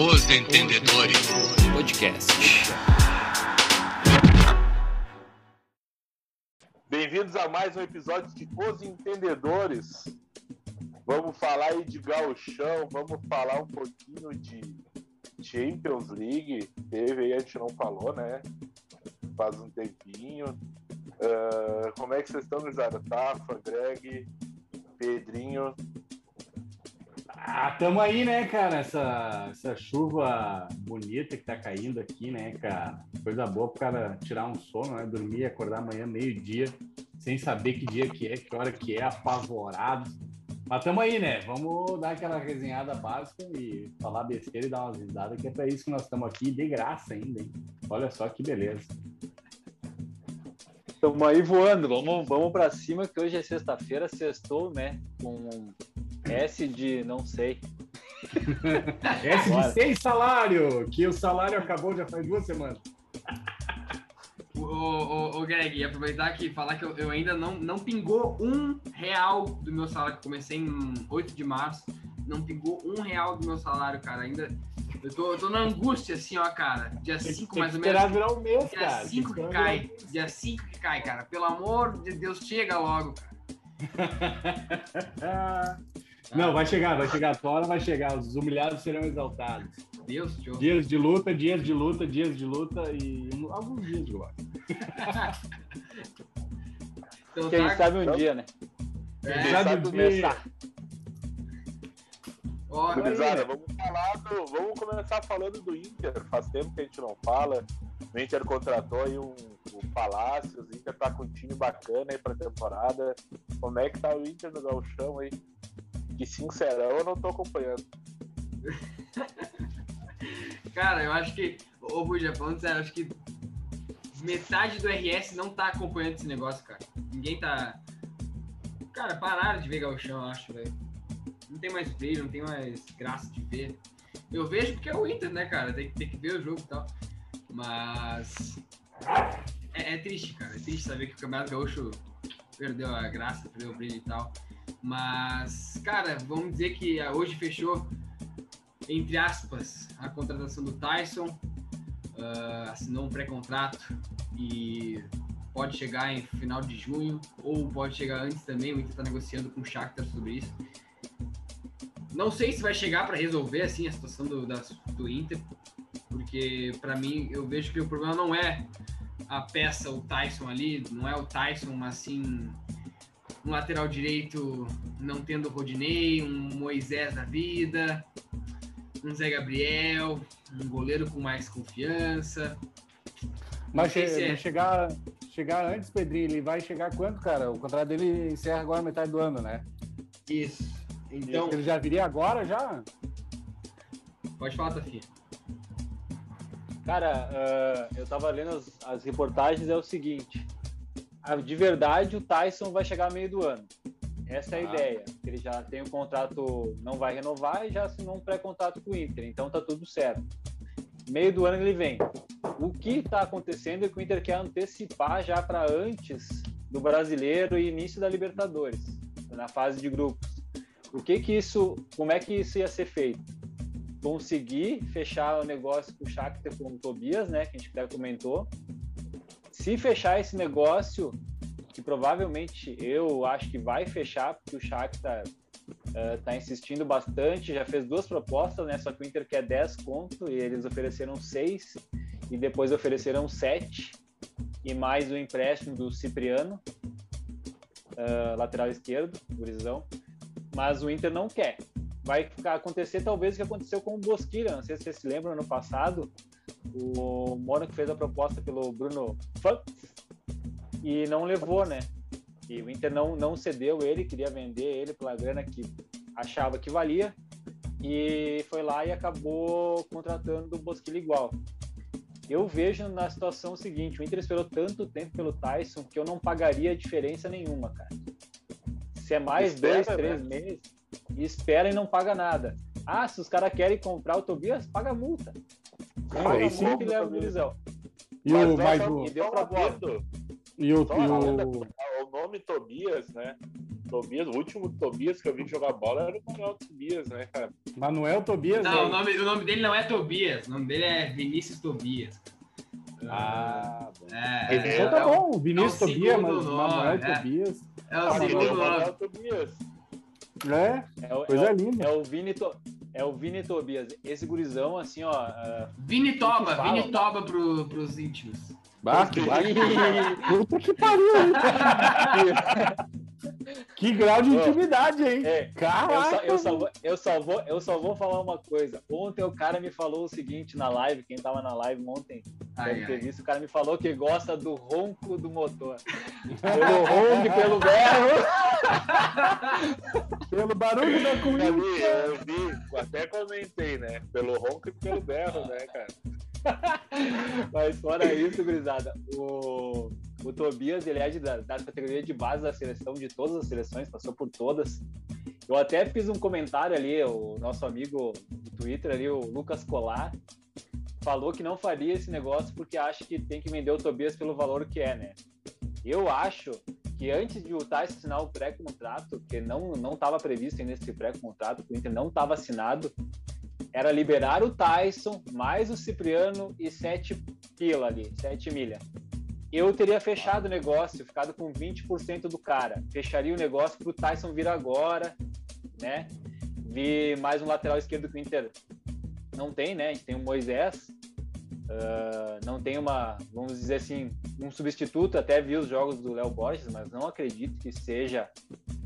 Os Entendedores Podcast. Bem-vindos a mais um episódio de Os Entendedores. Vamos falar aí de gauchão, vamos falar um pouquinho de Champions League. Teve aí, a gente não falou, né? Faz um tempinho. Uh, como é que vocês estão, Guizada? Tafa, Greg, Pedrinho. Ah, tamo aí, né, cara? Essa, essa chuva bonita que tá caindo aqui, né, cara? Coisa boa pro cara tirar um sono, né? Dormir, acordar amanhã, meio-dia, sem saber que dia que é, que hora que é, apavorado. Mas tamo aí, né? Vamos dar aquela resenhada básica e falar besteira e dar umas risadas, que é pra isso que nós estamos aqui, de graça ainda, hein? Olha só que beleza. Estamos aí voando, vamos, vamos para cima, que hoje é sexta-feira, sextou, né? Com S de não sei. S de sem salário, que o salário acabou já faz duas semanas. O, o, o Greg, aproveitar aqui e falar que eu, eu, ainda não, não pingou um real do meu salário, que comecei em 8 de março, não pingou um real do meu salário, cara. Ainda. Eu tô, eu tô na angústia, assim, ó, cara. Dia 5 mais ou menos. virar um mês, dia 5 que cai. Dia 5 que cai, cara. Pelo amor de Deus, chega logo, cara. Não, vai chegar, vai chegar. A hora vai chegar. Os humilhados serão exaltados. Deus, Deus. Dias de luta, dias de luta, dias de luta e alguns dias de glória. então, Quem tá... sabe um então, dia, né? É, Quem sabe começar. Oh, Gurizada, vamos falar do, vamos começar falando do Inter. Faz tempo que a gente não fala. O Inter contratou aí um, o Palácio, o Inter tá com um time bacana aí pra temporada. Como é que tá o Inter no Galchão aí? Que sincerão, eu não tô acompanhando. Cara, eu acho que. Ô, Buja, falando sério, acho que metade do RS não tá acompanhando esse negócio, cara. Ninguém tá. Cara, pararam de ver Galchão, eu acho, velho. Não tem mais brilho, não tem mais graça de ver. Eu vejo porque é o Inter, né, cara? Tem, tem que ver o jogo e tal. Mas. É, é, triste, cara. É triste saber que o Campeonato Gaúcho perdeu a graça, perdeu o brilho e tal. Mas, cara, vamos dizer que hoje fechou, entre aspas, a contratação do Tyson. Uh, assinou um pré-contrato e pode chegar em final de junho ou pode chegar antes também. O Inter está negociando com o Shakhtar sobre isso. Não sei se vai chegar para resolver assim a situação do, da, do Inter, porque para mim eu vejo que o problema não é a peça, o Tyson ali, não é o Tyson, mas sim um lateral direito não tendo Rodinei, um Moisés da vida, um Zé Gabriel, um goleiro com mais confiança. Mas che é... chegar, chegar antes, Pedrinho, ele vai chegar quanto, cara? O contrato dele encerra agora metade do ano, né? Isso. Então. Ele já viria agora já? Pode falar, Tafinha. Cara, uh, eu tava lendo as, as, reportagens, é o seguinte. De verdade, o Tyson vai chegar meio do ano. Essa é a ah. ideia. Ele já tem um contrato, não vai renovar e já assinou um pré-contrato com o Inter. Então tá tudo certo. Meio do ano ele vem. O que está acontecendo é que o Inter quer antecipar já para antes do brasileiro e início da Libertadores, na fase de grupos. O que que isso, como é que isso ia ser feito? Conseguir fechar o negócio com o Shakhtar com o Tobias, né, que a gente até comentou. Se fechar esse negócio, que provavelmente eu acho que vai fechar, porque o Shakhtar está uh, insistindo bastante, já fez duas propostas, né, só que o Inter quer 10 conto e eles ofereceram 6 e depois ofereceram 7 e mais o empréstimo do Cipriano, uh, lateral esquerdo, gurizão mas o Inter não quer. Vai acontecer talvez o que aconteceu com o Bosquilha, não sei se vocês se lembram, ano passado, o Mônaco fez a proposta pelo Bruno e não levou, né? E o Inter não, não cedeu ele, queria vender ele pela grana que achava que valia, e foi lá e acabou contratando o Bosquilha igual. Eu vejo na situação o seguinte, o Inter esperou tanto tempo pelo Tyson que eu não pagaria diferença nenhuma, cara. Se é mais espera, dois, três né? meses, espera e não paga nada. Ah, se os caras querem comprar o Tobias, paga multa. Paga é, multa e leva o. E o mais o... E deu pra E o, e o... o nome Tobias, né? Tobias, o último Tobias que eu vi jogar bola era o Manuel Tobias, né, cara? Manuel Tobias? Não, o né? nome, o nome dele não é Tobias, o nome dele é Vinícius Tobias. Ah, bom. É, Então é, então tá é o- bom, o Vinícius é o Tobias, mas segundo Manuel nome, é. Tobias. É o segundo o Manuel nome. Tobias. É, É, o- coisa é o- linda. é o Vini To- é o Vini Tobias. Esse gurizão, assim, ó. ah, Vini Toba? Vini Toba pro, pros íntimos. Que, bah, puta que pariu, hein? Que grau de intimidade, hein? É, eu, Caraca! só, eu, só vou, eu, só vou, eu só vou falar uma coisa. Ontem o cara me falou o seguinte na live, quem tava na live ontem Ai, deve ter ai. visto, o cara me falou que gosta do ronco do motor. Pelo ronco, e pelo berro. Pelo barulho da Eu comida. vi, eu vi, até comentei, né? Pelo ronco e pelo berro, né, cara? Mas fora isso, gurizada, o, o Tobias, ele é da, da categoria de base da seleção, de todas as seleções, passou por todas. Eu até fiz um comentário ali, o nosso amigo do Twitter ali, o Lucas Colar, falou que não faria esse negócio porque acha que tem que vender o Tobias pelo valor que é, né? Eu acho que antes de o Tyson assinar o pré-contrato, que não não estava previsto ainda esse pré-contrato, o Inter não estava assinado, era liberar o Tyson, mais o Cipriano e sete pila ali, sete milha. Eu teria fechado o negócio, ficado com 20% do cara. Fecharia o negócio pro Tyson vir agora, né? Vi mais um lateral esquerdo que o Inter não tem, né? A gente tem o Moisés, ah, não tem uma, vamos dizer assim, um substituto. Até vi os jogos do Léo Borges, mas não acredito que seja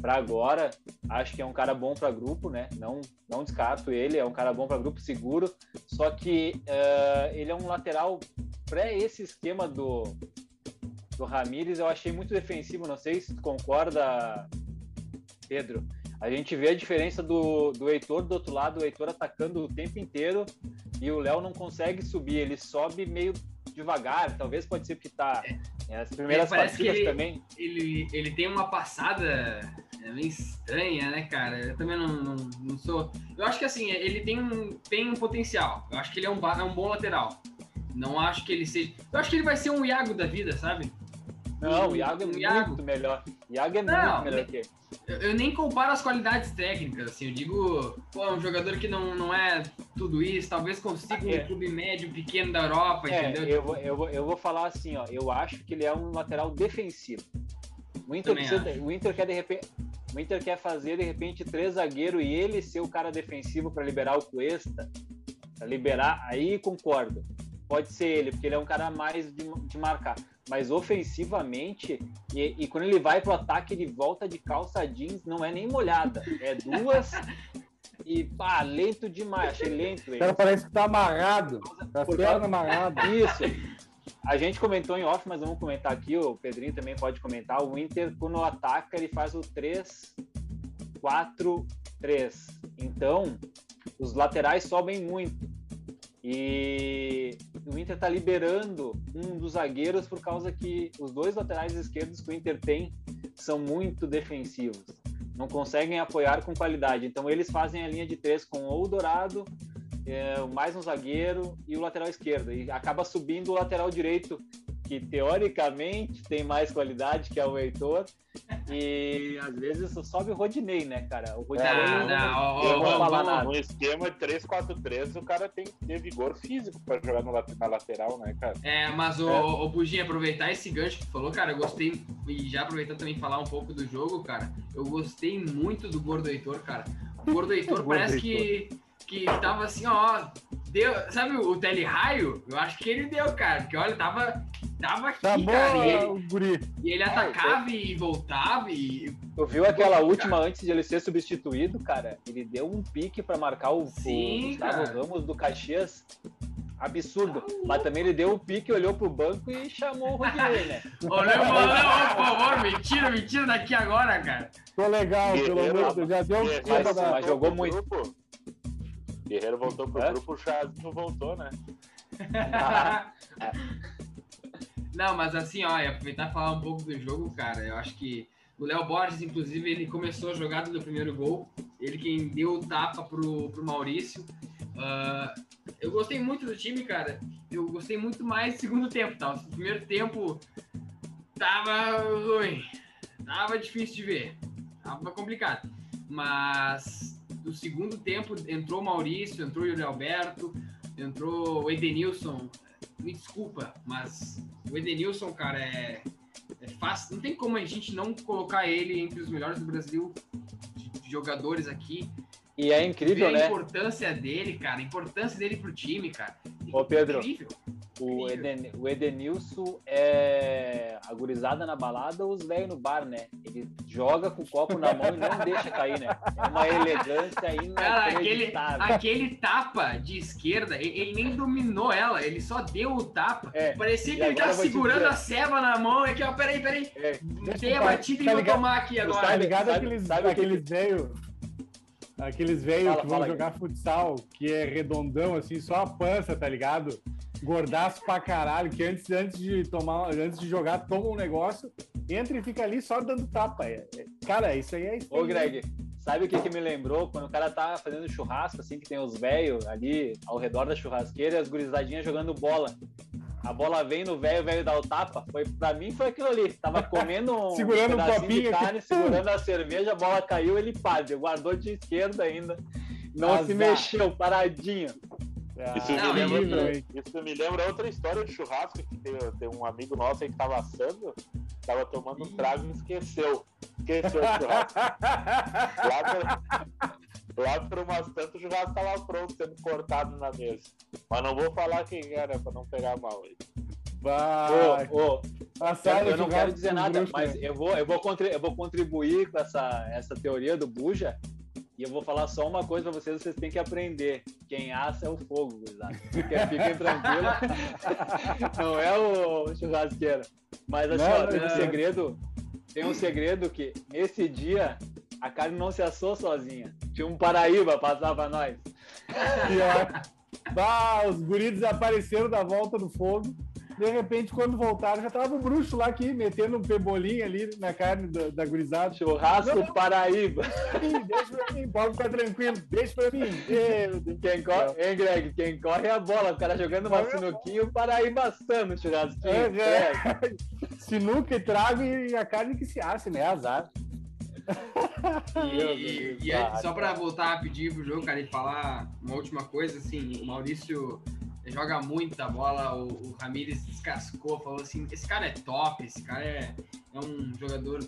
para agora. Acho que é um cara bom para grupo, né? Não, não descarto ele, é um cara bom para grupo seguro. Só que ah, ele é um lateral para esse esquema do do Ramires, eu achei muito defensivo. Não sei se tu concorda, Pedro. A gente vê a diferença do, do Heitor do outro lado, o Heitor atacando o tempo inteiro e o Léo não consegue subir, ele sobe meio devagar, talvez pode ser porque tá é, as primeiras parece que partidas ele- também. Ele, ele tem uma passada é, meio estranha, né, cara? Eu também não, não, não sou. Eu acho que assim, ele tem um, tem um potencial. Eu acho que ele é um, é um bom lateral. Não acho que ele seja. Eu acho que ele vai ser um Iago da vida, sabe? Não, o Iago é Um muito Iago. melhor. O Iago é Não, muito melhor que ele. Eu, eu nem comparo as qualidades técnicas, assim, eu digo, pô, é um jogador que não, não é tudo isso, talvez consiga um É. clube médio, pequeno da Europa, É, entendeu? eu vou, eu, vou, eu vou falar assim, ó. Eu acho que ele é um lateral defensivo. O Inter, precisa- o Inter quer de repente. O Inter quer fazer de repente três zagueiros e ele ser o cara defensivo para liberar o Cuesta. Pra liberar, aí concordo. Pode ser ele, porque ele é um cara mais de, de marcar. Mas ofensivamente, e, e quando ele vai pro ataque, ele volta de calça jeans, não é nem molhada. É duas. e pá, lento demais. Achei lento O ele. cara parece que tá amarrado. Tá Por perna amarrada. Isso. A gente comentou em off, mas vamos comentar aqui, o Pedrinho também pode comentar. O Inter, quando ataca, ele faz o 3, 4, 3. Então, os laterais sobem muito. E o Inter tá liberando um dos zagueiros por causa que os dois laterais esquerdos que o Inter tem são muito defensivos. Não conseguem apoiar com qualidade. Então, eles fazem a linha de três com o Dourado é, mais um zagueiro e o lateral esquerdo. E acaba subindo o lateral direito, que teoricamente tem mais qualidade, que é o Heitor. E às vezes só sobe o Rodinei, né, cara? O Rodinei Não, não, não, não nada. No esquema 3-4-3, o cara tem que ter vigor físico pra jogar no na lateral, né, cara? É, mas o, É. o Buginho, aproveitar esse gancho que tu falou, cara, eu gostei, e já aproveitando também falar um pouco do jogo, cara, eu gostei muito do Gordo Heitor, cara. O Gordo Heitor Gordo parece que, que tava assim, ó, deu, sabe o teleraio? Eu acho que ele deu, cara, porque olha, tava, tava aqui, Tá bom, cara, e ele, o guri. e ele atacava e voltava e... Tu viu aquela última antes de ele ser substituído, cara? Ele deu um pique pra marcar o, Sim, o Gustavo cara. Ramos do Caxias. Absurdo. Mas também ele deu um pique, olhou pro banco e chamou o Rodinei, né? Ô, Léo, ô, Léo, por favor, me tira, me tira daqui agora, cara. Tô legal, pelo amor de Deus. Já deu um clima mas- da. mas jogou muito. grupo. Guerreiro voltou pro Hã? grupo, o Chaz não voltou, né? Não, mas assim, ó, aproveitar e falar um pouco do jogo, cara. Eu acho que o Léo Borges, inclusive, ele começou a jogada do primeiro gol. Ele quem deu o tapa pro, pro Maurício. Ah, eu gostei muito do time, cara. Eu gostei muito mais do segundo tempo, tá? O primeiro tempo tava ruim. Tava difícil de ver. tava complicado. Mas no segundo tempo entrou o Maurício, entrou o Yuri Alberto, entrou o Edenilson. Me desculpa, mas o Edenilson, cara, é, é fácil. Não tem como a gente não colocar ele entre os melhores do Brasil de, de jogadores aqui. E é incrível, Ver a né? importância dele, cara, a importância dele pro time, cara. Ô, Pedro, Incrível. O. Eden, o Edenilson é a gurizada na balada ou os velhos no bar, né? Ele joga com o copo na mão e não deixa cair, né? É uma elegância Cara, aquele, inacreditável. aquele tapa de esquerda, ele, ele nem dominou ela, ele só deu o tapa. É, Parecia e que ele agora tá vou segurando a ceva na mão. É que, ó, peraí, peraí. É, Dei a tá- batida e tá vou ligado? tomar aqui agora. Tá ligado aqueles, o que aqueles velho Aqueles velhos que vão jogar futsal, que é redondão, assim, só a pança, tá ligado? Gordaço pra caralho, que antes, antes de tomar, antes de jogar, toma um negócio, entra e fica ali só dando tapa. É- é- cara, isso aí é isso. Ô. Greg, sabe o que, que me lembrou? Quando o cara tá fazendo churrasco, assim, que tem os velhos ali ao redor da churrasqueira e as gurizadinhas jogando bola. A bola vem no velho, o velho dá o tapa. Foi, pra mim foi aquilo ali. Tava comendo um Segurando um pedacinho copinho de aqui. carne, segurando a cerveja, a bola caiu, ele pá, guardou de esquerda ainda. Não se Azar. mexeu, paradinho. Ah, Isso, Não, me e- lembra, isso me lembra outra história de churrasco que tem, tem um amigo nosso aí que tava assando, tava tomando um trago e esqueceu. Esqueceu o churrasco. Lá por, lá por umas tantas o churrasco tava pronto, sendo cortado na mesa. Mas não vou falar quem era pra não pegar mal aí. Vai. Ô, ô, Assado eu não quero dizer nada, bruxo, mas né? eu vou, eu, vou contri- eu vou contribuir com essa, essa teoria do Buja. E eu vou falar só uma coisa pra vocês, vocês têm que aprender. Quem assa é o fogo, gurizada. Fiquem, tranquilos. Não é o churrasqueiro. Mas assim, Não, ó, tem um não. segredo. Tem um segredo que nesse dia a carne não se assou sozinha. Tinha um Paraíba passar pra nós. Pior. Bah, os guris desapareceram da volta do fogo. De repente, quando voltaram, já tava o bruxo lá aqui, metendo um pebolinho ali na carne da, da gurizada. Churrasco Não, não. Paraíba. Ih, Deixa pra mim, pode ficar tranquilo, deixa pra mim. Quem corre, hein, Greg? Quem corre é a bola. O cara jogando uma sinuquinha, o Paraíba assando o churrasquinho. É, É. Sinuca e trago e a carne que se asse, né? Azar. E, e- e só pra voltar rapidinho pro jogo, cara, e falar uma última coisa, assim, o Maurício joga muita bola, o, o Ramires descascou, falou assim, esse cara é top, esse cara é, é um jogador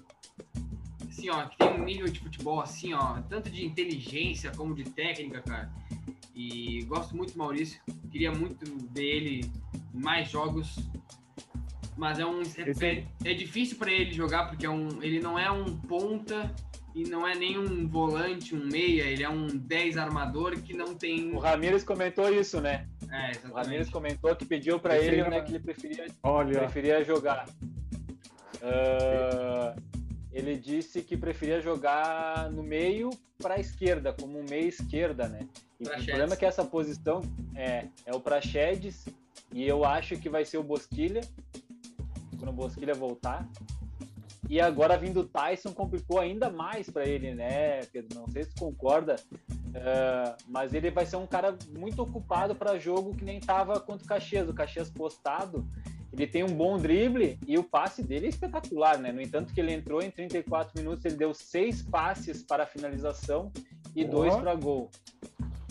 assim, ó, que tem um nível de futebol assim, ó, tanto de inteligência como de técnica, cara. E gosto muito do Maurício, queria muito ver ele em mais jogos. Mas é um é, é- é difícil para ele jogar porque é um, ele não é um ponta e não é nem um volante, um meia, ele é um 10 armador que não tem. O Ramires comentou isso, né? É, O Ramires comentou que pediu pra Esse ele, né, que ele preferia, Olha, preferia jogar. Ah, ele disse que preferia jogar no meio para a esquerda, como um meia esquerda, né? E o problema é que essa posição é, é o Praxedes e eu acho que vai ser o Bosquilha, quando o Bosquilha voltar. E agora vindo o Tyson complicou ainda mais para ele, né, Pedro? Não sei se tu concorda, ah, mas ele vai ser um cara muito ocupado para jogo que nem tava contra o Caxias. O Caxias postado, ele tem um bom drible e o passe dele é espetacular, né? No entanto que ele entrou em 34 minutos, ele deu seis passes para finalização e dois para gol.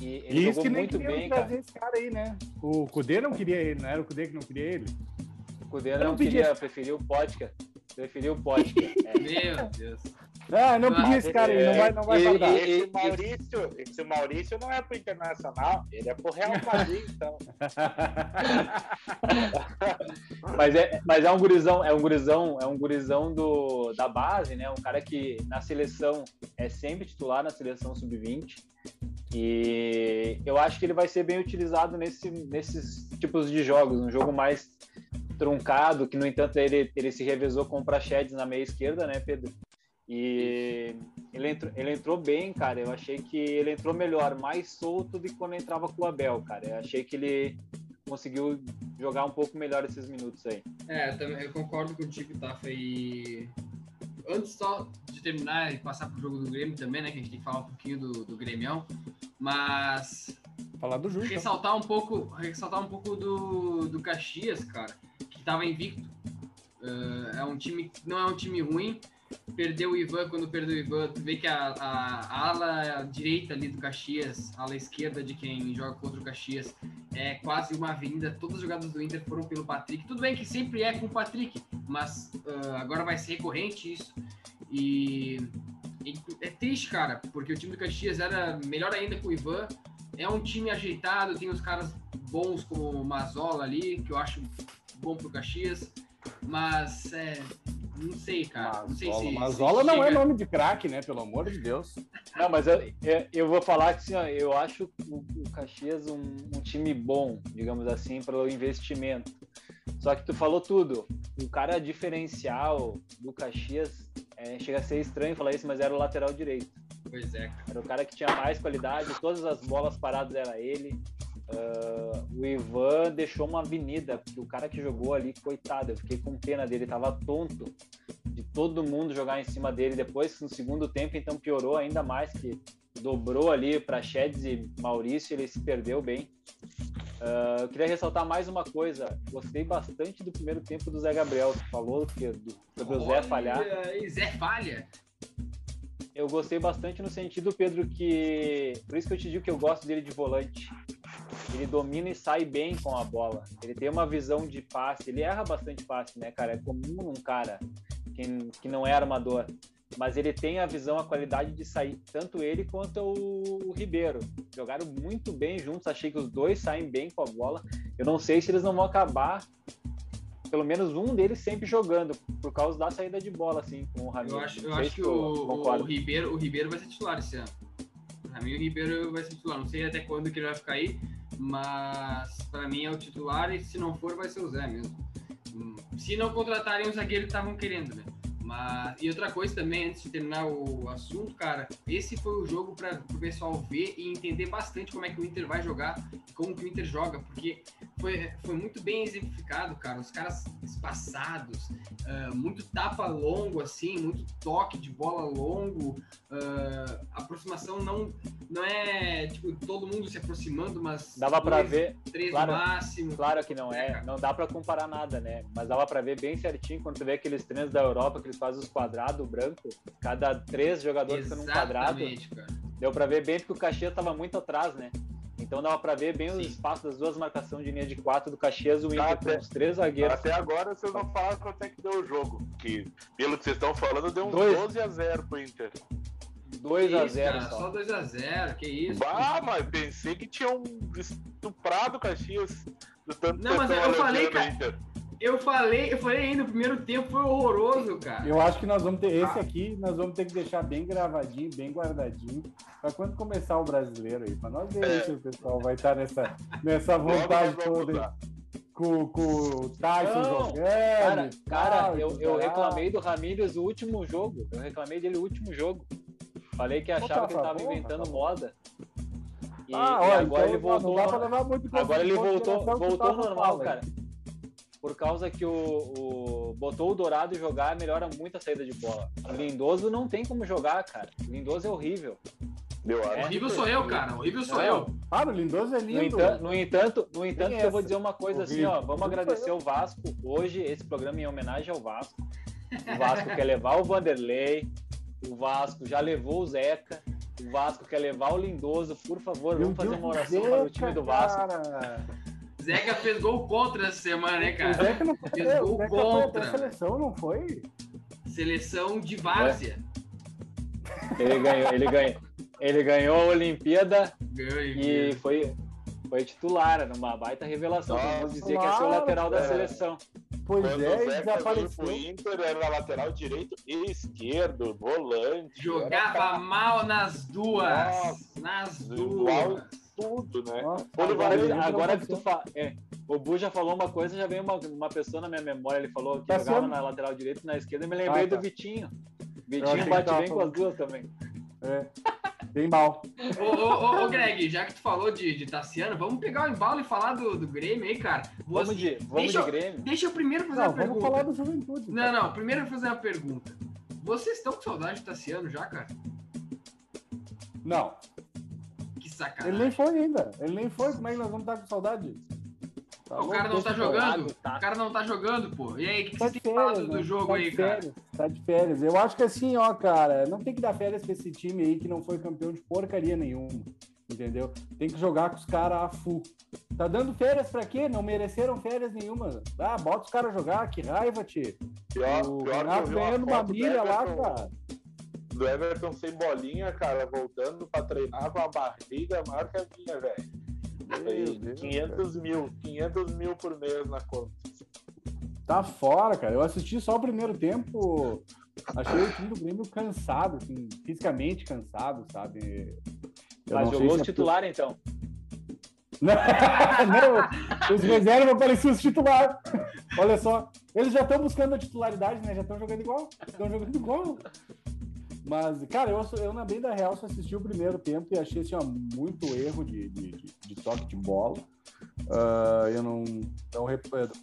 E ele isso jogou que nem muito bem, trazer cara. esse cara aí, né? O Cudê não queria ele, não era o Cudê que não queria ele? O Cudê não não queria, preferiu o Podka. Preferiu o Podka. É. Meu Deus. Ah, não Ah, pedi esse cara aí, não vai, não vai e- faltar. e- Esse Maurício, esse Maurício não é pro Internacional, ele é pro Real Madrid, então. Mas é, mas é um gurizão, é um gurizão, é um gurizão do, da base, né? Um cara que na seleção é sempre titular na seleção sub-20. E eu acho que ele vai ser bem utilizado nesse, nesses tipos de jogos, um jogo mais truncado, que no entanto ele, ele se revezou com o Prachedes na meia esquerda, né, Pedro? E ele entrou, ele entrou bem, cara. Eu achei que ele entrou melhor, mais solto do que quando entrava com o Abel, cara. Eu achei que ele conseguiu jogar um pouco melhor esses minutos aí. É, eu, também, eu concordo contigo, tá? Foi. Antes só de terminar e passar pro jogo do Grêmio também, né? Que a gente tem que falar um pouquinho do, do Grêmio. Mas Falar do Justo. ressaltar um pouco, ressaltar um pouco do, do Caxias, cara, que tava invicto. Uh, é um time, não é um time ruim, perdeu o Ivan quando perdeu o Ivan. Tu vê que a, a, a ala direita ali do Caxias, a ala esquerda de quem joga contra o Caxias, é quase uma avenida. Todas as jogadas do Inter foram pelo Patrick. Tudo bem que sempre é com o Patrick, mas uh, agora vai ser recorrente isso. E, e é triste, cara, porque o time do Caxias era melhor ainda com o Ivan. É um time ajeitado, tem os caras bons como o Mazola ali, que eu acho bom pro Caxias. Mas é, não sei, cara. Não sei Mazola, se. Mazola se não é nome de craque, né? Pelo amor de Deus. Não, mas eu, eu, eu vou falar que assim, ó, eu acho o, o Caxias um, um time bom, digamos assim, pelo investimento. Só que tu falou tudo. O cara diferencial do Caxias é, chega a ser estranho falar isso, mas era o lateral direito. Pois é. Era o cara que tinha mais qualidade, todas as bolas paradas era ele. Ah, o Ivan deixou uma avenida, porque o cara que jogou ali, coitado, eu fiquei com pena dele, tava tonto de todo mundo jogar em cima dele. Depois, no segundo tempo, então piorou ainda mais, que dobrou ali para Chedes e Maurício, ele se perdeu bem. Ah, eu queria ressaltar mais uma coisa. Gostei bastante do primeiro tempo do Zé Gabriel. Tu falou que, do- sobre o Zé Olha falhar Zé falha. Eu gostei bastante no sentido, Pedro, que. Por isso que eu te digo que eu gosto dele de volante. Ele domina e sai bem com a bola. Ele tem uma visão de passe. Ele erra bastante passe, né, cara? É comum num cara que, que não é armador. Mas ele tem a visão, a qualidade de sair. Tanto ele quanto o, o Ribeiro. Jogaram muito bem juntos. Achei que os dois saem bem com a bola. Eu não sei se eles não vão acabar. Pelo menos um deles sempre jogando, por causa da saída de bola, assim, com o Ramiro. Eu acho, eu acho que o, o. Ribeiro, o Ribeiro vai ser titular esse ano. O Ribeiro vai ser titular. Não sei até quando que ele vai ficar aí, mas pra mim é o titular e se não for, vai ser o Zé mesmo. Hum, Se não contratarem o zagueiro que estavam querendo, né? Mas, e outra coisa também, antes de terminar o assunto, cara, esse foi o jogo para o pessoal ver e entender bastante como é que o Inter vai jogar como que o Inter joga, porque foi, foi muito bem exemplificado, cara. Os caras espaçados, ah, muito tapa longo, assim, muito toque de bola longo, ah, aproximação não, não é tipo todo mundo se aproximando, mas Dava dois, ver, três claro. máximo. claro que não é, não dá pra comparar nada, né? Mas dava pra ver bem certinho quando tu vê aqueles treinos da Europa que eles fazem os quadrados branco, cada três jogadores ficam num quadrado, cara. deu pra ver bem porque o Caxias tava muito atrás, né? Então dava pra ver bem os Sim. espaços das duas marcações de linha de quatro do Caxias, o Inter Até- com os três zagueiros. Até agora vocês não falaram quanto é que deu o jogo. Que, pelo que vocês estão falando, deu uns Dois. 12 a 0 pro Inter. 2 Que a isso, 0 cara, só. Só 2x0, que isso. Ah, mas pensei que tinham estuprado o Caxias. Do tanto Não, mas eu falei, cara-. Eu falei, eu falei ainda, o primeiro tempo foi horroroso, cara. Eu acho que nós vamos ter esse aqui, nós vamos ter que deixar bem gravadinho, bem guardadinho, para quando começar o brasileiro aí, para nós ver É. se o pessoal vai estar nessa, nessa Logo vontade toda com, com o Tyson Não, jogando. Cara, cara, eu, eu reclamei do Ramírez o último jogo. Eu reclamei dele o último jogo. Falei que achava tá que ele tava inventando tá bom. moda. E, Ah, e olha, agora então ele voltou. Não dá pra levar muito Agora ele voltou, voltou normal, cara. Por causa que o, o- botou o Dourado jogar, melhora muito a saída de bola. O Lindoso não tem como jogar, cara. O Lindoso é horrível. Eu acho. É. Horrível sou eu, cara. Horrível sou Não. eu. Ah, o Lindoso é No lindo. entanto, no entanto, no entanto Tem que eu vou dizer uma coisa assim, Horrível. ó, vamos agradecer o Vasco. Hoje, esse programa é em homenagem ao Vasco. O Vasco quer levar o Vanderlei, o Vasco já levou o Zeca, o Vasco quer levar o Lindoso. Por favor, Meu vamos fazer Deus, uma oração Zeca, para o time do Vasco. cara. Zeca fez gol contra essa semana, né, O cara? Zeca não foi, Fez o gol Zeca foi contra. até seleção, não foi? Seleção de várzea. Ele ganhou, ele ganhou, ele ganhou a Olimpíada Ganhou e foi, foi titular, numa baita revelação. Nossa, dizia que ia ser o claro, lateral da cara. seleção. Pois Quando é, o Zeca desapareceu. pro Inter, era lateral direito e esquerdo, volante. Jogava era mal nas duas. Nossa. nas Igual. Tudo, né? Nossa, Agora, entra agora que tu fala. É, o Bu já falou uma coisa, já veio uma, uma pessoa na minha memória. Ele falou que Tá jogava sendo- na lateral direita e na esquerda. Eu me lembrei Ah, tá. do Vitinho. Vitinho bate bem com as falando. duas também. É, bem mal. Ô, ô, ô, ô, Greg, já que tu falou de, de Tassiano, vamos pegar o embalo e falar do, do Grêmio aí, cara. Vamos Você- de, vamos deixa, de Grêmio. deixa eu primeiro fazer Não, uma vamos pergunta. falar do Juventude. Não, não, primeiro eu vou fazer uma pergunta. Vocês estão com saudade de Tassiano já, cara? Não, Que ele sacanagem. nem foi ainda. Ele nem foi. Como é que nós vamos estar com saudade? Tá o cara não tá jogando. tá. O cara não tá jogando, pô. E aí, o que, Tá você tem férias, do né? jogo tá aí, de cara? férias, Tá de férias. Eu acho que assim, ó, cara, não tem que dar férias pra esse time aí que não foi campeão de porcaria nenhuma. Entendeu? Tem que jogar com os caras a full. Tá dando férias pra quê? Não mereceram férias nenhuma. Ah, bota os caras jogar, que raiva, tio. O Renato ganhando uma milha lá, cara. Do Everton sem bolinha, cara, voltando pra treinar com a barriga maior que a minha, velho. Meu Deus, 500 mil, 500 mil por mês na conta. Tá fora, cara. Eu assisti só o primeiro tempo. Achei o time do Grêmio cansado, assim, fisicamente cansado, sabe? Eu Mas jogou se os é titular, então. Não, não, os reservas pareciam os titulares. Olha só, eles já estão buscando a titularidade, né? Já estão jogando igual. Estão jogando igual. Mas, cara, eu, eu na bem da real só assisti o primeiro tempo e achei assim, ó, muito erro de, de, de- de toque de bola. Ah, eu não, não.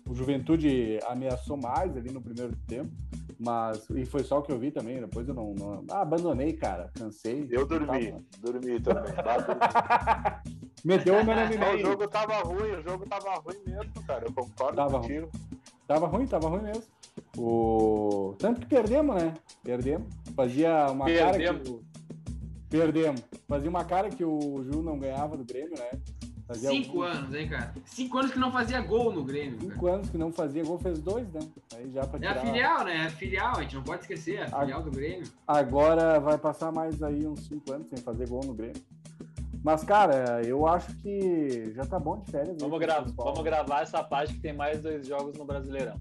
O Juventude ameaçou mais ali no primeiro tempo, mas. E foi só o que eu vi também. Depois eu não. não- ah, abandonei, cara. Cansei. Eu dormi, Tava- dormi também. Lá dormi. Meteu o meu Não, o jogo tava ruim, o jogo tava ruim mesmo, cara. Eu concordo Tava contigo. Tava ruim, tava ruim mesmo. O... Tanto que perdemos, né? Perdemos. Fazia uma cara Perdemos. que. Perdemos. Fazia uma cara que o Ju não ganhava do Grêmio, né? Fazia Cinco alguns- anos, hein, cara? Cinco anos que não fazia gol no Grêmio, cara. Cinco anos que não fazia gol, fez dois, né? Aí já pra É tirar. a filial, né? É a filial, a gente não pode esquecer, é a filial do Grêmio. Agora vai passar mais aí uns cinco anos sem fazer gol no Grêmio. Mas, cara, eu acho que já tá bom de férias. Vamos, pro gra vamos gravar essa parte que tem mais dois jogos no Brasileirão.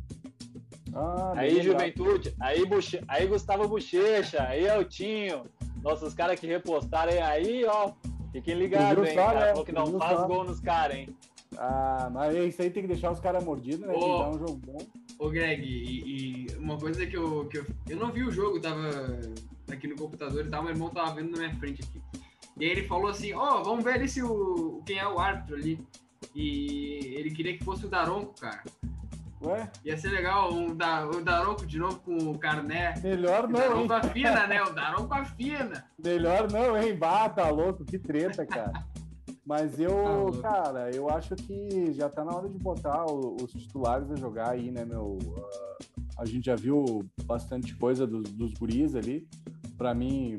Ah, Aí. Juventude, aí, Buche... aí Gustavo Bochecha, aí Altinho, nossos caras que repostaram aí, ó, fiquem ligados, hein? Cara, né? falou que não viu faz só? gol nos caras, hein? Ah, mas isso aí tem que deixar os caras mordidos, né? Tem que Ô. dar um jogo bom. Ô, Greg, e, e uma coisa que eu, que eu. Eu não vi o jogo, tava aqui no computador e tal, meu irmão tava vendo na minha frente aqui. E aí ele falou assim: Ó, vamos ver ali se o, quem é o árbitro ali. E ele queria que fosse o Daronco, cara. Ué? Ia ser legal um, da, o Daronco de novo com o Carné. Melhor O não, hein? Daronco afina, né? O Daronco afina. Melhor não, hein? Bah, tá louco, que treta, cara. Mas eu, Tá cara, eu acho que já tá na hora de botar o- os titulares a jogar aí, né, meu? Ah, a gente já viu bastante coisa dos, dos guris ali. Pra mim,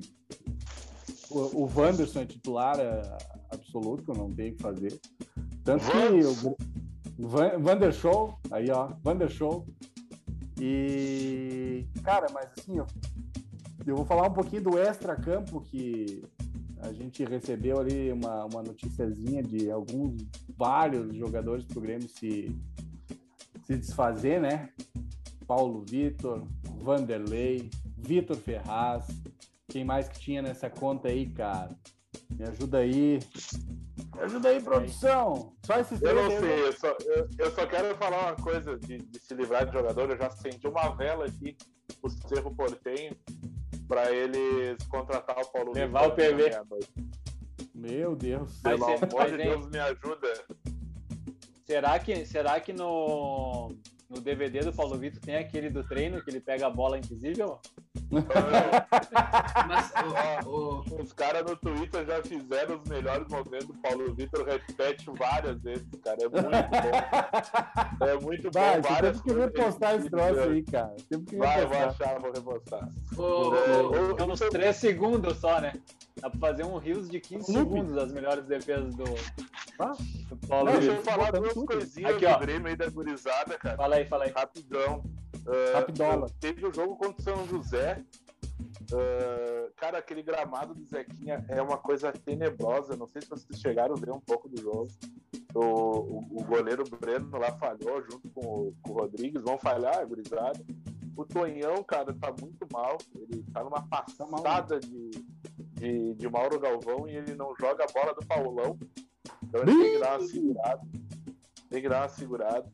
o, o Wanderson é titular é, absoluto, não tem o que fazer. Tanto que o Vandershow, aí ó, Vandershow. E, cara, mas assim, eu, eu vou falar um pouquinho do extra-campo que a gente recebeu ali uma, uma noticiazinha de alguns, vários jogadores pro Grêmio se, se desfazer, né? Paulo Vitor, Vanderlei, Vitor Ferraz, quem mais que tinha nessa conta aí, cara? Me ajuda aí. Me ajuda aí, produção. Só esses Eu três não sei, eu só, eu, eu só quero falar uma coisa de, de se livrar de jogador. Eu já acendi uma vela aqui pro Cerro Portenho pra eles contratar o Paulo Levar Vitor o PV. Meu Deus. Pelo ser- amor de? Deus, me ajuda. Será que, será que no, no DVD do Paulo Vitor tem aquele do treino que ele pega a bola invisível? Mas, o, o, Os caras no Twitter já fizeram os melhores momentos. O Paulo Vitor repete várias vezes, cara. É muito bom. É muito bom. Vai, você várias teve que repostar esse troço aí, cara. Teve que Vai, vou achar, vou repostar. o, É, o- eu- nos isso- 3 segundos só, né? Dá pra fazer um rios de 15 Clube. segundos das melhores defesas do, Ah. do Paulo Não, deixa eu Vitor. falar duas coisinhas Aqui, do. Grêmio aí da gurizada, cara. Fala aí, fala aí. Rapidão. Rapidola. Teve o jogo contra o São José. Ah, cara, aquele gramado do Zequinha é uma coisa tenebrosa. Não sei se vocês chegaram a ver um pouco do jogo. O, o, o goleiro Breno lá falhou junto com o, com o Rodrigues. Vão falhar, a gurizada. O Tonhão, cara, tá muito mal. Ele tá numa mal, passada de, de, de Mauro Galvão e ele não joga a bola do Paulão. Então ele tem que dar uma segurada. Tem que dar uma segurada.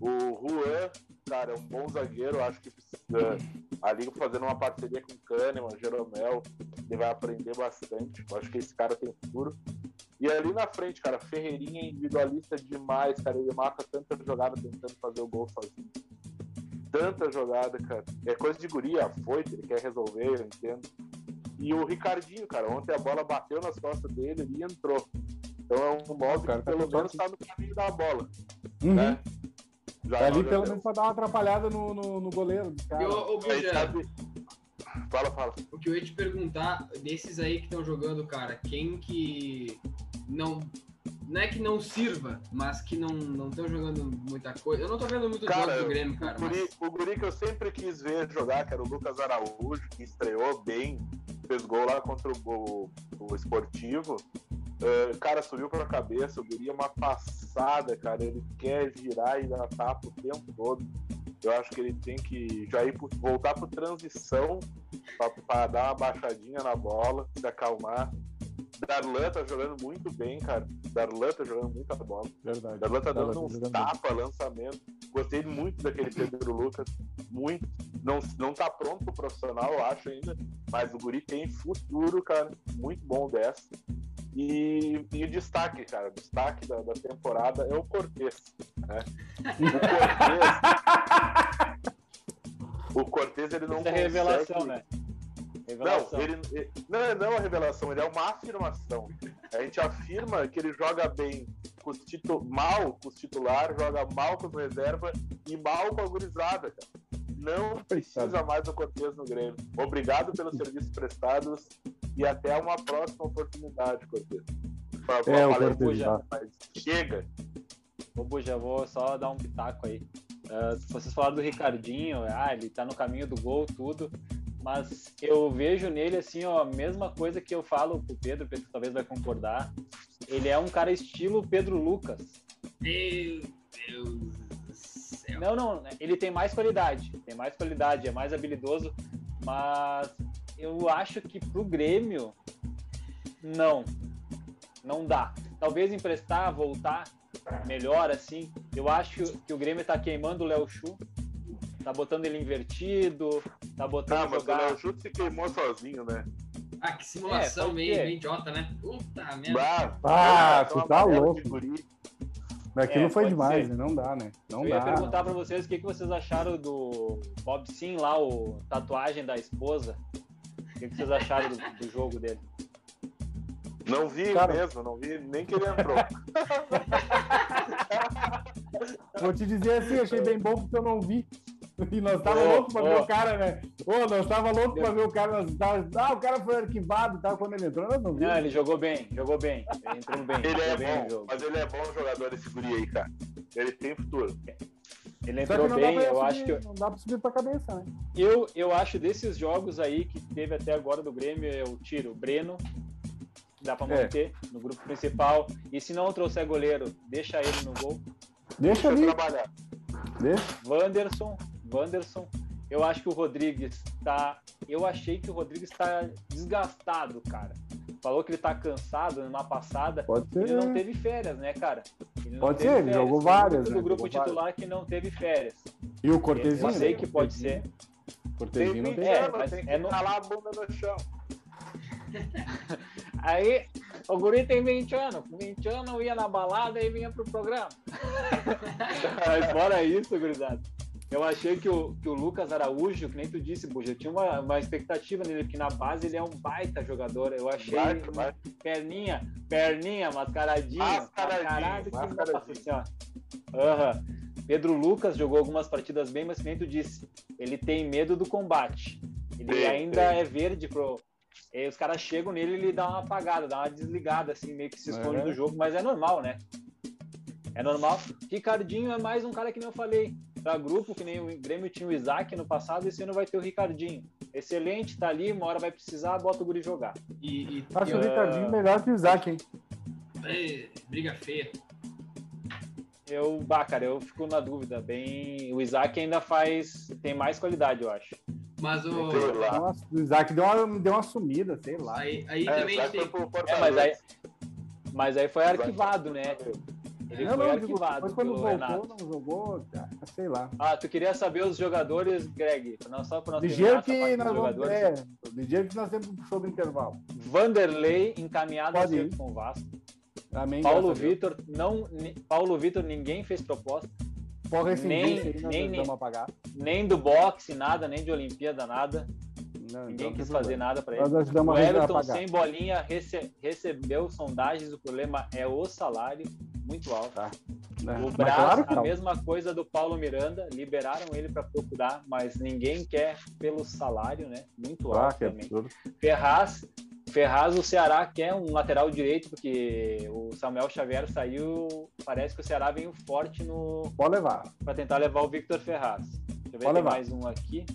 O Juan, cara, é um bom zagueiro. Acho que precisa. A Liga fazendo uma parceria com o Kahneman, Jeromel, ele vai aprender bastante. Eu acho que esse cara tem futuro. E ali na frente, cara, Ferreirinha é individualista demais, cara. Ele mata tanta jogada tentando fazer o gol sozinho. Tanta jogada, cara. É coisa de guria, foi, ele quer resolver, eu entendo. E o Ricardinho, cara, ontem a bola bateu nas costas dele e entrou. Então é um modo cara que tá pelo menos tá no caminho da bola. Uhum. né? Já Tá ali pelo deu. menos pra dar uma atrapalhada no, no, no goleiro. do E cara. ô, ô sabe- Fala, fala. o que eu ia te perguntar, desses aí que estão jogando, cara, quem que não. Não é que não sirva, mas que não não estão jogando muita coisa. Eu não tô vendo muito Cara, jogo do Grêmio, cara. o, guri, Mas... o guri que eu sempre quis ver jogar, que era o Lucas Araújo, que estreou bem, fez gol lá contra o, o, o Esportivo. Eh, cara, subiu pra cabeça, o guri é uma passada, cara. Ele quer girar e dar tapa o tempo todo. Eu acho que ele tem que já ir pro- voltar pro transição pra dar uma baixadinha na bola, se acalmar. Darlan tá jogando muito bem, cara. Darlan tá jogando muita bola. Verdade. Darlan tá Darlan dando tá uns jogando tapa, lançamento. Gostei muito daquele Pedro Lucas. Muito. Não, não tá pronto pro profissional, eu acho ainda. Mas o Guri tem futuro, cara. Muito bom dessa. E, e o destaque, cara. O destaque da, da temporada é o Cortez. Né? O Cortez. o Cortez, ele não Isso é consegue... revelação, né? Revelação. Não, ele, ele- não, é- não é uma revelação, ele é uma afirmação. A gente afirma que ele joga bem com os titu- mal com os titulares, joga mal com os reservas e mal com a gurizada, cara. Não precisa mais do Cortez no Grêmio. Obrigado pelos serviços prestados e até uma próxima oportunidade, Cortez. É, o Cortez, "Puxa, tá. mas Chega. Ô, Buja, vou só dar um pitaco aí. Ah, vocês falaram do Ricardinho, ah, ele tá no caminho do gol, tudo. Mas eu vejo nele, assim, ó, a mesma coisa que eu falo pro Pedro, o Pedro talvez vai concordar. Ele é um cara estilo Pedro Lucas. Meu Deus Não, não, ele tem mais qualidade, tem mais qualidade, é mais habilidoso, mas eu acho que pro Grêmio, não, não dá. Talvez emprestar, voltar, melhor assim. Eu acho que o Grêmio tá queimando o Léo Chu, tá botando ele invertido, tá botando Ah, mas o. Léo Chute se queimou sozinho, né? Ah, que simulação É, meio, meio idiota, né? Puta merda. Bah, Ah, então tu tá louco. Aquilo É, foi demais, ser. né? Não dá, né? Não eu ia dá. perguntar pra vocês o que, que vocês acharam do Bob Sim lá, o tatuagem da esposa. O que, que vocês acharam do, do jogo dele? Não vi Cara- mesmo, não vi nem que ele entrou. Vou te dizer assim, achei bem bom porque eu não vi. E nós tava Ô, louco pra ver ô. o cara, né? Ô, nós tava louco pra ver o cara. Nós tava... Ah, o cara foi arquivado e tal. Quando ele entrou, nós não Não, vimos. ele jogou bem, jogou bem. Ele entrou bem, Ele é bem bom, mas ele é bom jogador esse guri aí, cara. Ele tem futuro. Ele entrou que não bem, eu subir, acho que Não dá pra subir pra cabeça, né? eu, eu acho desses jogos aí que teve até agora do Grêmio, eu tiro o Breno, dá pra É. manter no grupo principal. E se não trouxer goleiro, deixa ele no gol. Deixa Deixa ali. trabalhar. Deixa. Wanderson, Wanderson. Eu acho que o Rodrigues tá. Eu achei que o Rodrigues tá desgastado, cara. Falou que ele tá cansado numa passada. Pode ser. Ele não teve férias, né, cara? Ele não Pode teve ser, ele férias. jogou o único várias, do né? grupo Jogou titular que não teve férias. E o Cortezinho? Eu sei né? que pode ser. Cortezinho não Tem tem. 20 É, mas tem que é no- a bunda no chão. Aí, o guri tem 20 anos. Com 20 anos ia na balada e vinha pro programa. Mas fora isso, gurizada. Eu achei que o, que o Lucas Araújo, que nem tu disse, Buja, eu tinha uma, uma expectativa nele, porque na base ele é um baita jogador. Eu achei Vai, vai. perninha, perninha, mascaradinho. Mascaradinho. Aham. Pedro Lucas jogou algumas partidas bem, mas que nem tu disse, ele tem medo do combate. Ele ainda é verde pro. E os caras chegam nele e ele dá uma apagada, dá uma desligada, assim, meio que se esconde É. do jogo, mas é normal, né? É normal. Ricardinho é mais um cara que nem eu falei. Pra grupo, que nem o Grêmio tinha o Isaac no passado, esse ano vai ter o Ricardinho. Excelente, tá ali, uma hora vai precisar, bota o guri jogar. E, e, Acho e, o Ricardinho melhor que o Isaac, hein? é, briga feia. Eu, bah, cara, eu fico na dúvida. Bem, o Isaac ainda faz. tem mais qualidade, eu acho. Mas o. Nossa, o Isaac deu uma, deu uma sumida, sei lá. Aí, aí É, também tem. É, mas aí, mas aí foi arquivado, né? Ele não, foi não, arquivado quando voltou, Renato. não jogou, cara, sei lá. Ah, tu queria saber os jogadores, Greg? Não só para nós terminar essa que nós vamos. É, que nós temos um show do intervalo. Vanderlei encaminhado a Pode com o Vasco. Amém. Paulo. Vitor, não, Paulo Vitor, ninguém fez proposta, Porra, esse nem- nem- vamos apagar. nem do boxe, nada, nem de Olimpíada, nada. Não, Ninguém então quis tem fazer nada para ele. O Everton sem bolinha rece- recebeu sondagens, o problema é o salário muito alto. Tá. O Mas Brás, claro a não. mesma coisa do Paulo Miranda, liberaram ele para procurar, mas ninguém quer pelo salário, né? Muito Ah, alto que também. absurdo. Ferraz, Ferraz, o Ceará quer um lateral direito, porque o Samuel Xavier saiu. Parece que o Ceará veio forte no Pode levar. para tentar levar o Victor Ferraz. Deixa eu ver Pode levar. mais um aqui.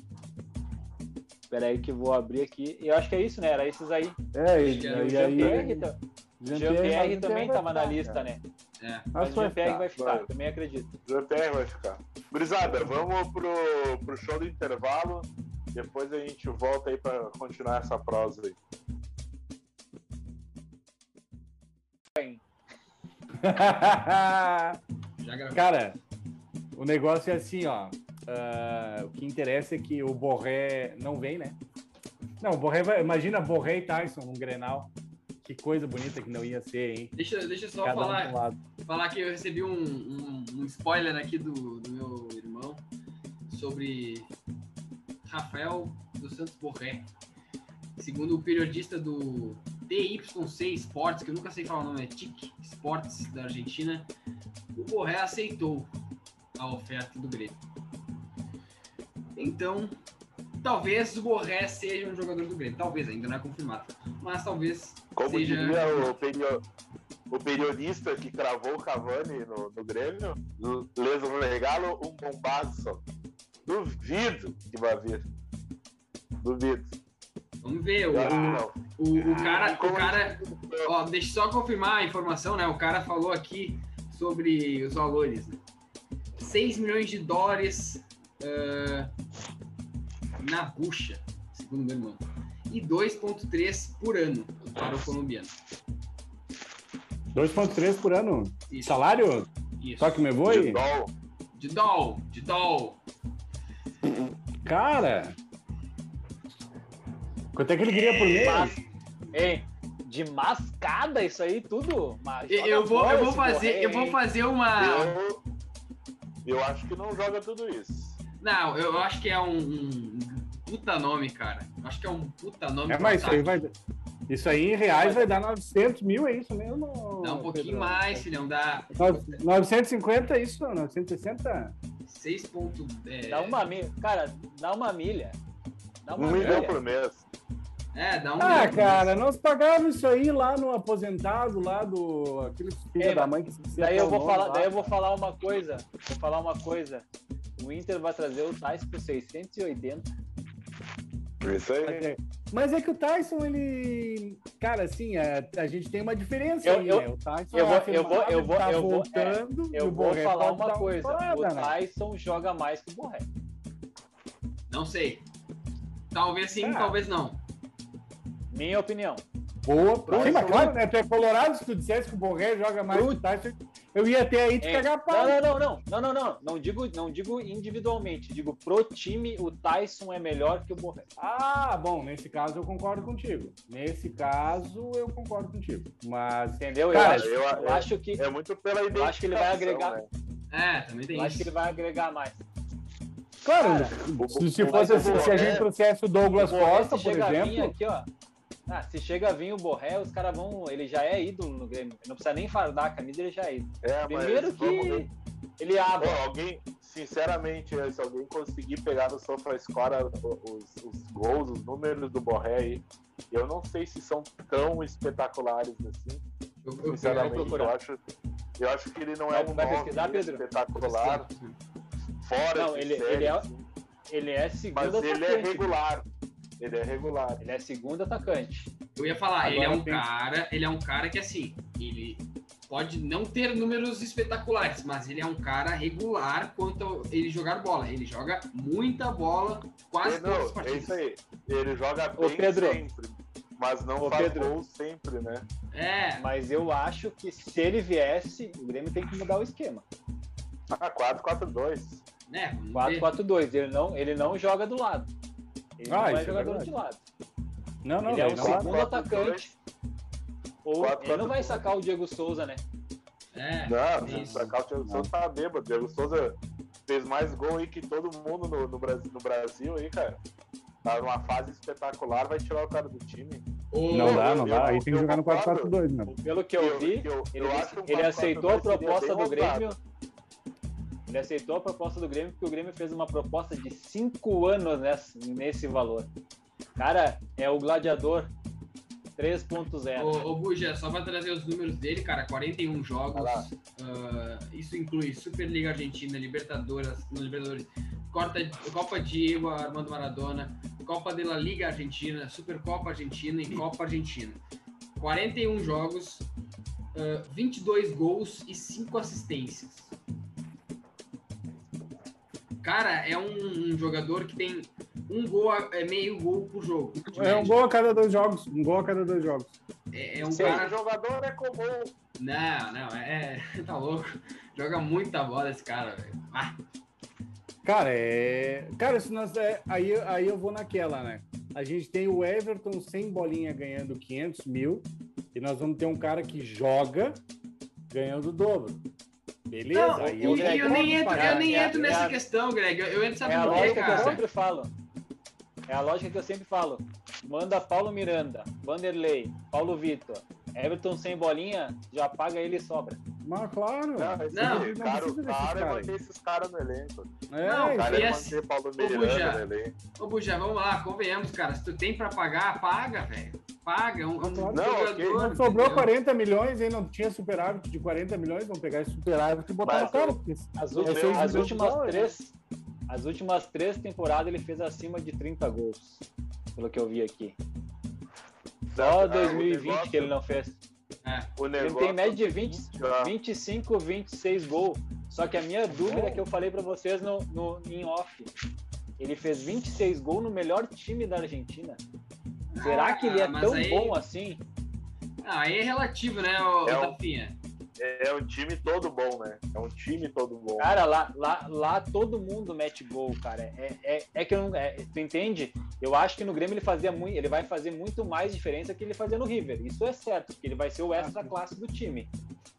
Espera aí que eu vou abrir aqui. Eu acho que é isso, né? Era esses aí. É, e, E o e aí. Jean-Pierre Jean-Pierre também vai estava na ficar, lista, cara. né? É. Mas vai Jean-Pierre ficar. vai ficar, vai. também acredito. Jean-Pierre vai ficar. Gurizada, vamos pro, pro show do intervalo. Depois a gente volta aí pra continuar essa prosa aí. Cara, o negócio é assim, ó. ah, o que interessa é que o Borré não vem, né? Não, o Borré vai. Imagina Borré e Tyson num Grenal. Que coisa bonita que não ia ser, hein? Deixa, deixa eu só Cada falar, um falar que eu recebi um, um, um spoiler aqui do, do meu irmão sobre Rafael dos Santos Borré. Segundo o periodista do TYC Sports, que eu nunca sei falar o nome, é TIC Sports da Argentina, o Borré aceitou a oferta do Grêmio. Então, talvez o Borré seja um jogador do Grêmio. Talvez, ainda não é confirmado. Mas talvez Como seja. diria o, perio- o periodista que cravou o Cavani no, no Grêmio, les regalo um bombaço. Duvido que vai vir. Duvido. Vamos ver. O, o, o cara, o cara Ó, deixa só confirmar a informação, né? O cara falou aqui sobre os valores. Né? 6 milhões de dólares ah, na bucha, segundo meu irmão. E 2,3 por ano para o colombiano. 2,3 por ano. Isso. Salário? Isso. Só que me voe? De dó. De doll, de doll. Cara! Quanto é que ele queria por mês? Mas, hein, de mascada isso aí tudo? Mas Eu, vou, eu vou fazer, eu vou fazer uma. Eu, eu acho que não joga tudo isso. Não, eu acho que é um, um puta nome, cara. Acho que é um puta nome. É, mas isso aí vai. Isso aí em reais vai dar 900 mil, é isso mesmo? Dá um pouquinho Pedro? mais, filhão. Dá 950 é isso? 960? 6 pontos. É, Dá uma milha. Cara, dá uma milha. Dá uma Um milha. milhão por mês. é, dá um. Ah, milhão. cara, nós pagávamos isso aí lá no aposentado, lá do. Aquele filho Ei, da mãe que esqueci Daí eu vou nome falar, lá. daí eu vou falar uma coisa. Vou falar uma coisa. O Inter vai trazer o Tais por 680. Isso aí. Mas é- Mas é que o Tyson, ele. Cara, assim, a, a gente tem uma diferença Eu- aí, eu- né? O Tyson eu vou- é eu vou- eu vou- tá eu vou- voltando. e Eu vou Borré falar uma coisa. estourada, o né? Tyson joga mais que o Borré. Não sei. Talvez sim, Ah. talvez não. Minha opinião. Boa. Pro- Sim, mas pro- claro, né? Tu é colorado, se tu dissesse que o Borré joga mais Pro- que o Tyson, eu ia até aí te É, cagar a pau. Não, não, não, não, não, não, não. Não digo, não digo individualmente. Digo pro time, o Tyson é melhor que o Borré. Ah, bom, nesse caso eu concordo contigo. Nesse caso eu concordo contigo. Mas Entendeu? Cara, eu, acho, eu- eu acho que É muito pela Eu acho que ele vai agregar- né? É, também tem eu acho que ele vai agregar mais. Claro, Cara, se, se fosse o assim, se a gente trouxesse o Douglas Costa, se por exemplo. aqui, ó. Ah, se chega a vir o Borré, os caras vão. Ele já é ídolo no Grêmio. Ele não precisa nem fardar a camisa, ele já é ídolo. É, Primeiro vamos que ver. ele abre. Alguém, sinceramente, se alguém conseguir pegar no SofaScore os, os gols, os números do Borré aí, eu não sei se são tão espetaculares assim. Eu, eu, Sinceramente, eu, procurar. acho, eu acho que ele não Vai- é um vai nome pesquisar, Pedro? espetacular, fora Não, de ele- série, ele é- assim, Ele é segundo mas ele é regular. Ele é regular. Ele é segundo atacante. eu ia falar, ele é Agora um tem- cara, ele é um cara que assim, ele pode não ter números espetaculares, mas ele é um cara regular quanto ele jogar bola. Ele joga muita bola, quase É, todas as não, é partidas. isso aí. Ele joga Ô, bem Pedro. sempre, mas não Ô, faz Pedro. gol sempre, né? É, Mas eu acho que se ele viesse, o Grêmio tem que mudar o esquema. Ah, 4-4-2. né? vamos ver. 4-4-2. Ele não, ele não joga do lado. Ele Ah, não é é jogador verdade. de lado. Não, não, ele é não. quatro, segundo quatro, atacante. Ou Quatro, ele não quatro, vai dois. sacar o Diego Souza, né? É, Não, isso. cá o Diego Souza tá bêbado. O Diego Souza fez mais gol aí que todo mundo no, no Brasil, no Brasil aí, cara. Tá numa fase espetacular, vai tirar o cara do time. O- Não dá, não dá. Aí tem que jogar no concordo. 4-4-2, né? Pelo que eu vi, eu- eu ele, ele aceitou a 4-4-2 seria proposta do Grêmio. ousado. Ele aceitou a proposta do Grêmio porque o Grêmio fez uma proposta de cinco anos nesse, nesse valor. Cara, é o gladiador 3.0. Ô, ô Buja, só pra trazer os números dele, cara, 41 jogos. Ah, isso inclui Superliga Argentina, Libertadores, não, Libertadores Copa, Copa Diego Armando Maradona, Copa de la Liga Argentina, Supercopa Argentina e Copa Argentina. 41 jogos, ah, 22 gols e 5 assistências. Cara, é um, um jogador que tem um gol, a- é meio gol por jogo. É um gol a cada dois jogos. Um gol a cada dois jogos. É, é um cara jogador é comum. Não, não, é. Tá louco. Joga muita bola esse cara, velho. Ah, Cara, é. Cara, se nós. É... Aí, aí eu vou naquela, né? A gente tem o Everton sem bolinha ganhando 500 mil. E nós vamos ter um cara que joga ganhando o dobro. Beleza? não, aí eu, eu nem entro, eu nem É entro é nessa a- questão, Greg. Eu, eu entro, sabe É a lógica que eu sempre falo. É a lógica que eu sempre falo. Manda Paulo Miranda, Vanderlei, Paulo Vitor, Everton sem bolinha, já paga ele e sobra. Mas claro. Não, esse Não, não cara, precisa o cara é manter esses caras no elenco. É, Não, O cara e é esse- manter Paulo Ô, Miranda Buja. no elenco. Ô, Buja, vamos lá, convenhamos, cara. Se tu tem pra pagar, paga, velho. Paga. Um, um. Não, jogador. ok. Não sobrou entendeu? 40 milhões, hein? Não tinha superávit de 40 milhões, vamos pegar esse superávit e botar Mas no cara. As, No últimas, meu- as últimas três, as últimas três temporadas ele fez acima de 30 gols, pelo que eu vi aqui. Só Ah, o 2020 negócio- que ele não fez. É. O Ele negócio tem média de é o 20, seguinte, ó. 25, 26 gols. Só que a minha dúvida é que eu falei pra vocês no, no, em off. Ele fez 26 gols no melhor time da Argentina. Será que ele é Ah, tão aí- bom assim? Ah, aí é relativo, né, ô, É um- Tafinha? É um time todo bom, né? É um time todo bom. Cara, lá, lá, lá todo mundo mete gol, cara. É, é, é que eu não. é, tu entende? Eu acho que no Grêmio ele fazia muito. Ele vai fazer muito mais diferença que ele fazia no River. Isso é certo, porque ele vai ser o extra classe do time.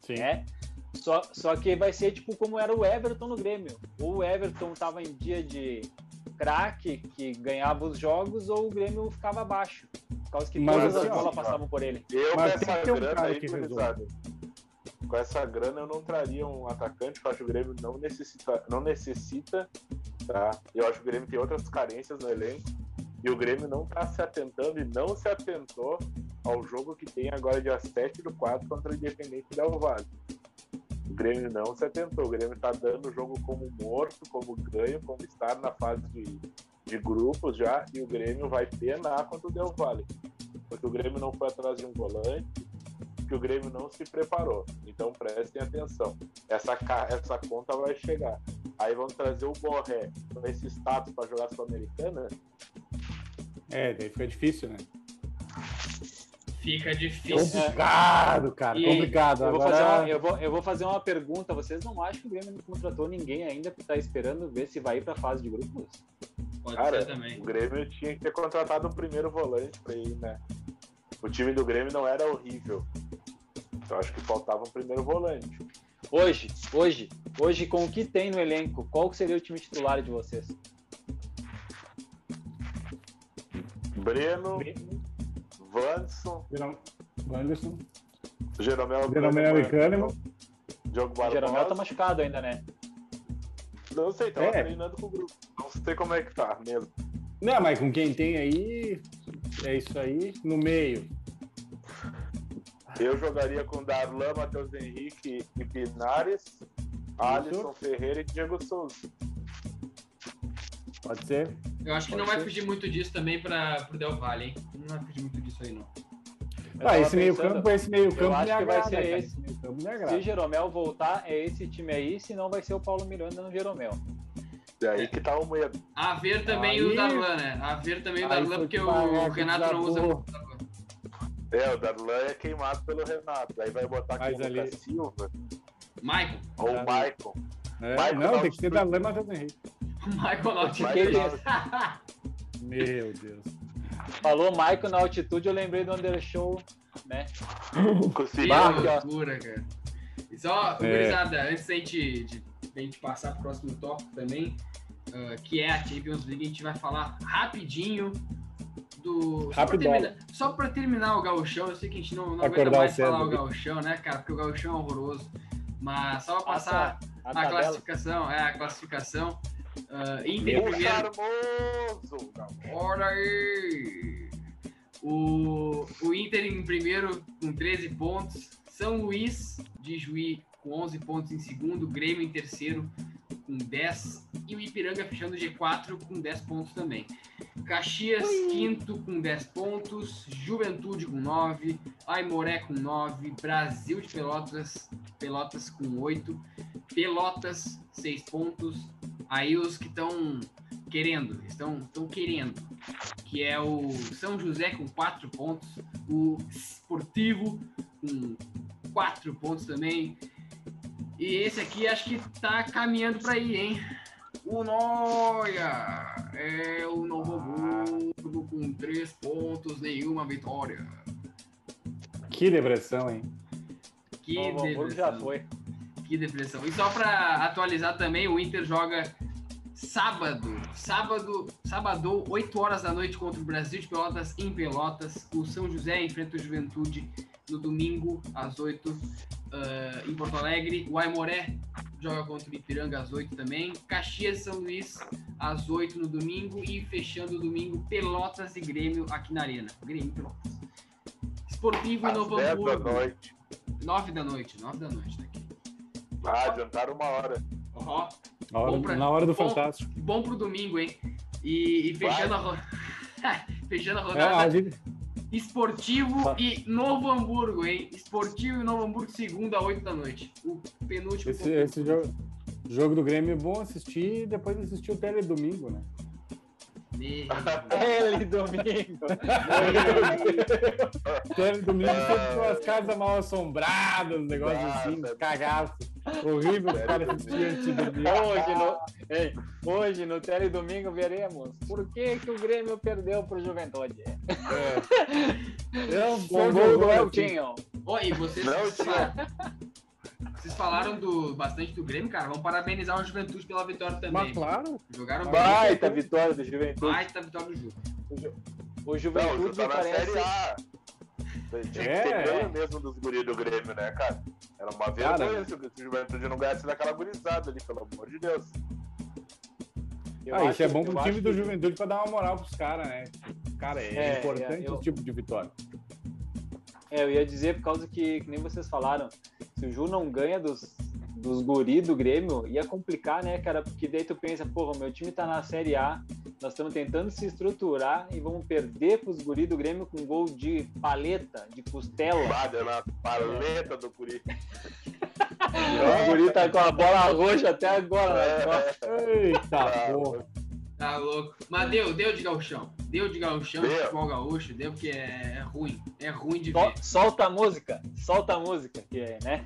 Sim. né? Só, só que vai ser tipo como era o Everton no Grêmio. Ou o Everton tava em dia de craque que ganhava os jogos, ou o Grêmio ficava abaixo. Por causa que Mas todas assim, as ó, bolas passavam por ele. Eu Mas tem que ter um cara aí, que gurizada, com essa grana eu não traria um atacante, eu acho que o Grêmio não necessita, não necessita, tá? Eu acho que o Grêmio tem outras carências no elenco e o Grêmio não tá se atentando e não se atentou ao jogo que tem agora dia 7 do 4 contra o Independente Del Vale. O Grêmio não se atentou, o Grêmio tá dando o jogo como morto, como ganho, como estar na fase de, de grupos já, e o Grêmio vai penar contra o Del Valle. Porque o Grêmio não foi atrás de um volante, que o Grêmio não se preparou. Então prestem atenção. Essa, essa conta vai chegar. Aí vão trazer o Borré com esse status para jogar Sul-Americana. É, daí fica difícil, né? Fica difícil. Complicado, cara. E complicado. Eu vou, Agora... fazer uma, eu, vou, eu vou fazer uma pergunta. Vocês não acham que o Grêmio não contratou ninguém ainda que tá esperando ver se vai ir pra fase de grupos? Pode Cara, ser também. o Grêmio tinha que ter contratado um primeiro volante para ir, né? O time do Grêmio não era horrível. Então acho que faltava um primeiro volante. Hoje, hoje, hoje, com o que tem no elenco, qual que seria o time titular de vocês? Breno, Vanson, Geral- Wanderson. Jeromel, Jeromel e Kahneman. Diogo O Barbosa. Jeromel tá machucado ainda, né? Não sei, tava É. treinando com o grupo. Não sei como é que tá mesmo. Não, mas com quem tem aí, é isso aí. No meio. Eu jogaria com Darlan, Matheus Henrique e Pinares, Alisson Ferreira e Diego Souza. Pode ser? Eu acho que Pode não vai ser. fugir muito disso também para pro Del Valle, hein? Não vai fugir muito disso aí, não. Ah, esse meio pensando, campo, esse meio campo acho que vai ser cara. esse. me Se. Jeromel voltar, é esse time aí, senão vai ser o Paulo Miranda no Jeromel. E aí que tá o medo. A ver também Aí- o Darlan, né? A ver também o Darlan, porque que o vai- Renato não usa muito Darlan. É, o Darlan é queimado pelo Renato. Aí vai botar Mas quem? ali- Lucas Silva Michael. ou o Ali- Maicon. É, Vai não, tem que ser o- da Lama Matheus Henrique. O Michael Michael ele- Alves. Meu Deus. Falou Maicon na altitude, eu lembrei do Undershow, né? O Que aqui, loucura, cara. E só, É. gurizada, antes da gente, de, da gente passar pro próximo tópico também, ah, que é a Champions League, a gente vai falar rapidinho do. Só pra, Rapidola. terminar, só terminar o gauchão, eu sei que a gente não, não aguenta mais cedo. falar o gauchão, né, cara? Porque o gauchão é horroroso. Mas só pra passar A A tabela. classificação, é a classificação. Ah, Inter O primeiro. charmoso! Não. Olha aí! O, o Inter em primeiro com 13 pontos. São Luís de Juí com 11 pontos em segundo. Grêmio em terceiro com 10. E o Ipiranga fechando o G4 com 10 pontos também. Caxias, quinto com 10 pontos. Juventude com 9. Aimoré com 9. Brasil de Pelotas, Pelotas com 8. Pelotas, 6 pontos. Aí os que estão querendo, estão, estão querendo, que é o São José com 4 pontos, o Esportivo com 4 pontos também. E esse aqui acho que tá caminhando para aí, hein? O Noia é o Novo Hamburgo com 3 pontos, nenhuma vitória. Que depressão, hein? Que Novo Hamburgo já depressão. foi. Que depressão. E só para atualizar também, o Inter joga sábado, sábado, sábado, 8 horas da noite contra o Brasil de Pelotas em Pelotas. O São José enfrenta o Juventude no domingo às 8 ah, em Porto Alegre. O Aimoré joga contra o Ipiranga às 8 também. Caxias e São Luís às 8 no domingo e fechando o domingo Pelotas e Grêmio aqui na Arena. Grêmio e Pelotas. Esportivo Às Novo 10 da Hamburgo. noite. 9 da noite, 9 da noite tá aqui. Ah, adiantaram uma hora. Ó, Na hora, pra- na hora do bom- Fantástico. bom pro domingo, hein? E, e fechando, a ro... fechando a É, rodada, a gente, Esportivo e Novo Hamburgo, hein? Esportivo e Novo Hamburgo, segunda, 8 da noite. O penúltimo. esse, esse jogo, jogo do Grêmio é bom assistir e depois assistir o tele domingo, né? Meu Ele domingo. Tele domingo sempre com as casas mal assombradas, um negócio Ah, assim, tá. cagaço. Horrível os caras assistirem antes de dormir. Hoje no, ei, hoje no Tele Domingo veremos por que, que o Grêmio perdeu pro Juventude. É Com o gol do Eltinho. Ó, e vocês, Não, vocês, falaram, do, bastante do Grêmio, cara. Vamos parabenizar o Juventude pela vitória também. Mas claro, Jogaram bem. Baita vitória do Juventude. Baita vitória do jogo. O Não, Juventude tá na parece. Série A. Tinha É. que ter ganho mesmo dos guris do Grêmio, né, cara? Era uma vergonha se o Juventude não ganhasse daquela gurizada ali, pelo amor de Deus. eu ah, isso é bom pro time do que- Juventude pra dar uma moral pros caras, né? Cara, é, É, importante é, eu- esse tipo de vitória. É, eu ia dizer por causa que, que nem vocês falaram, se o Ju não ganha dos, dos guri do Grêmio, ia complicar, né, cara? Porque daí tu pensa, porra, meu time tá na Série A, nós estamos tentando se estruturar e vamos perder pros guri do Grêmio com gol de paleta, de costela. Bada na paleta do guri. O guri tá com a bola roxa até agora. né? É, Eita, Ah, porra. Tá louco. Mas deu, deu de gauchão. Deu de gauchão, de Deu. futebol gaúcho, deu porque é, é ruim. É ruim de Sol- ver. solta a música, solta a música, que é, né?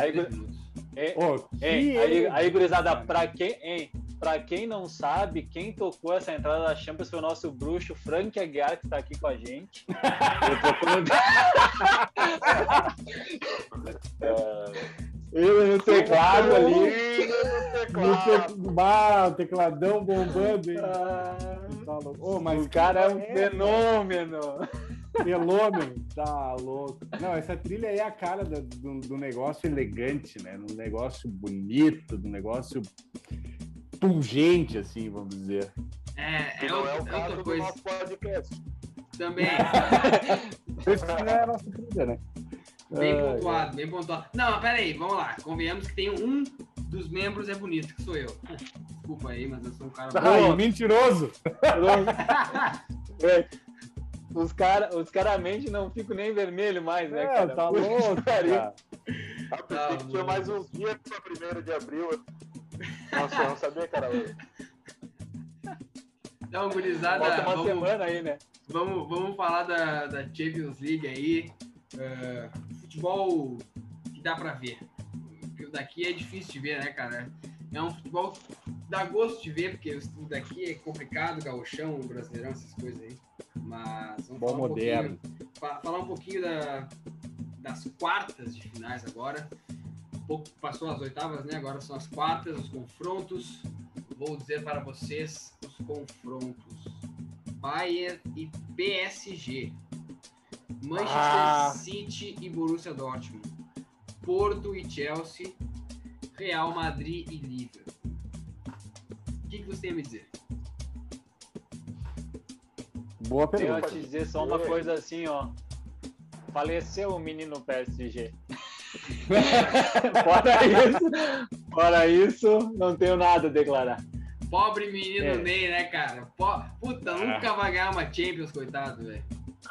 Aí. É, Ô, que Hein, aí, erro. aí, gurizada, pra quem, hein, pra quem não sabe, quem tocou essa entrada da Champions foi o nosso bruxo Frank Aguiar, que tá aqui com a gente. Ele no... Ele no teclado ali. no No teclado. Bah, tecladão bombando, hein? Ah, Tá. Ô, mas o cara é um fenômeno. Fenômeno, tá louco. Não, essa trilha aí é a cara do, do, do negócio elegante, né? Um negócio bonito, do negócio pungente, assim, vamos dizer. É, Que é, não outra, é o é outra caso do coisa nosso podcast. também. Esse não é a nossa trilha, né? Bem Ah, pontuado, bem pontuado. Não, mas pera aí, vamos lá. Convenhamos que tem um dos membros é bonito, que sou eu. Desculpa aí, mas eu sou um cara Ah, mentiroso! Os caras os cara mente não ficam nem vermelho mais, né, É, cara? tá Puta louco, cara. Ah, pensei que tinha mais uns dias pra 1 de abril. Nossa, eu não sabia hoje. Então, gurizada, Falta uma vamos, semana aí, né? vamos, vamos falar da, da Champions League aí. Ah, futebol que dá pra ver. Porque o daqui é difícil de ver, né, cara? É um futebol que dá gosto de ver, porque o daqui é complicado, gauchão, brasileirão, essas coisas aí. Mas vamos Bom falar um moderno. pouquinho, fa- falar um pouquinho da- das quartas de finais agora. Um pouco passou as oitavas, né? Agora são as quartas, os confrontos. Vou dizer para vocês os confrontos. Bayern e PSG. Manchester Ah. City e Borussia Dortmund. Porto e Chelsea. Real Madrid e Liverpool. O que, que você tem a me dizer? Boa Tenho a pergunta. te dizer só uma coisa assim, ó. Faleceu o menino PSG. fora isso, fora isso, não tenho nada a declarar. Pobre menino É. Ney, né, cara? Po- Puta, nunca vai ganhar uma Champions, coitado, velho.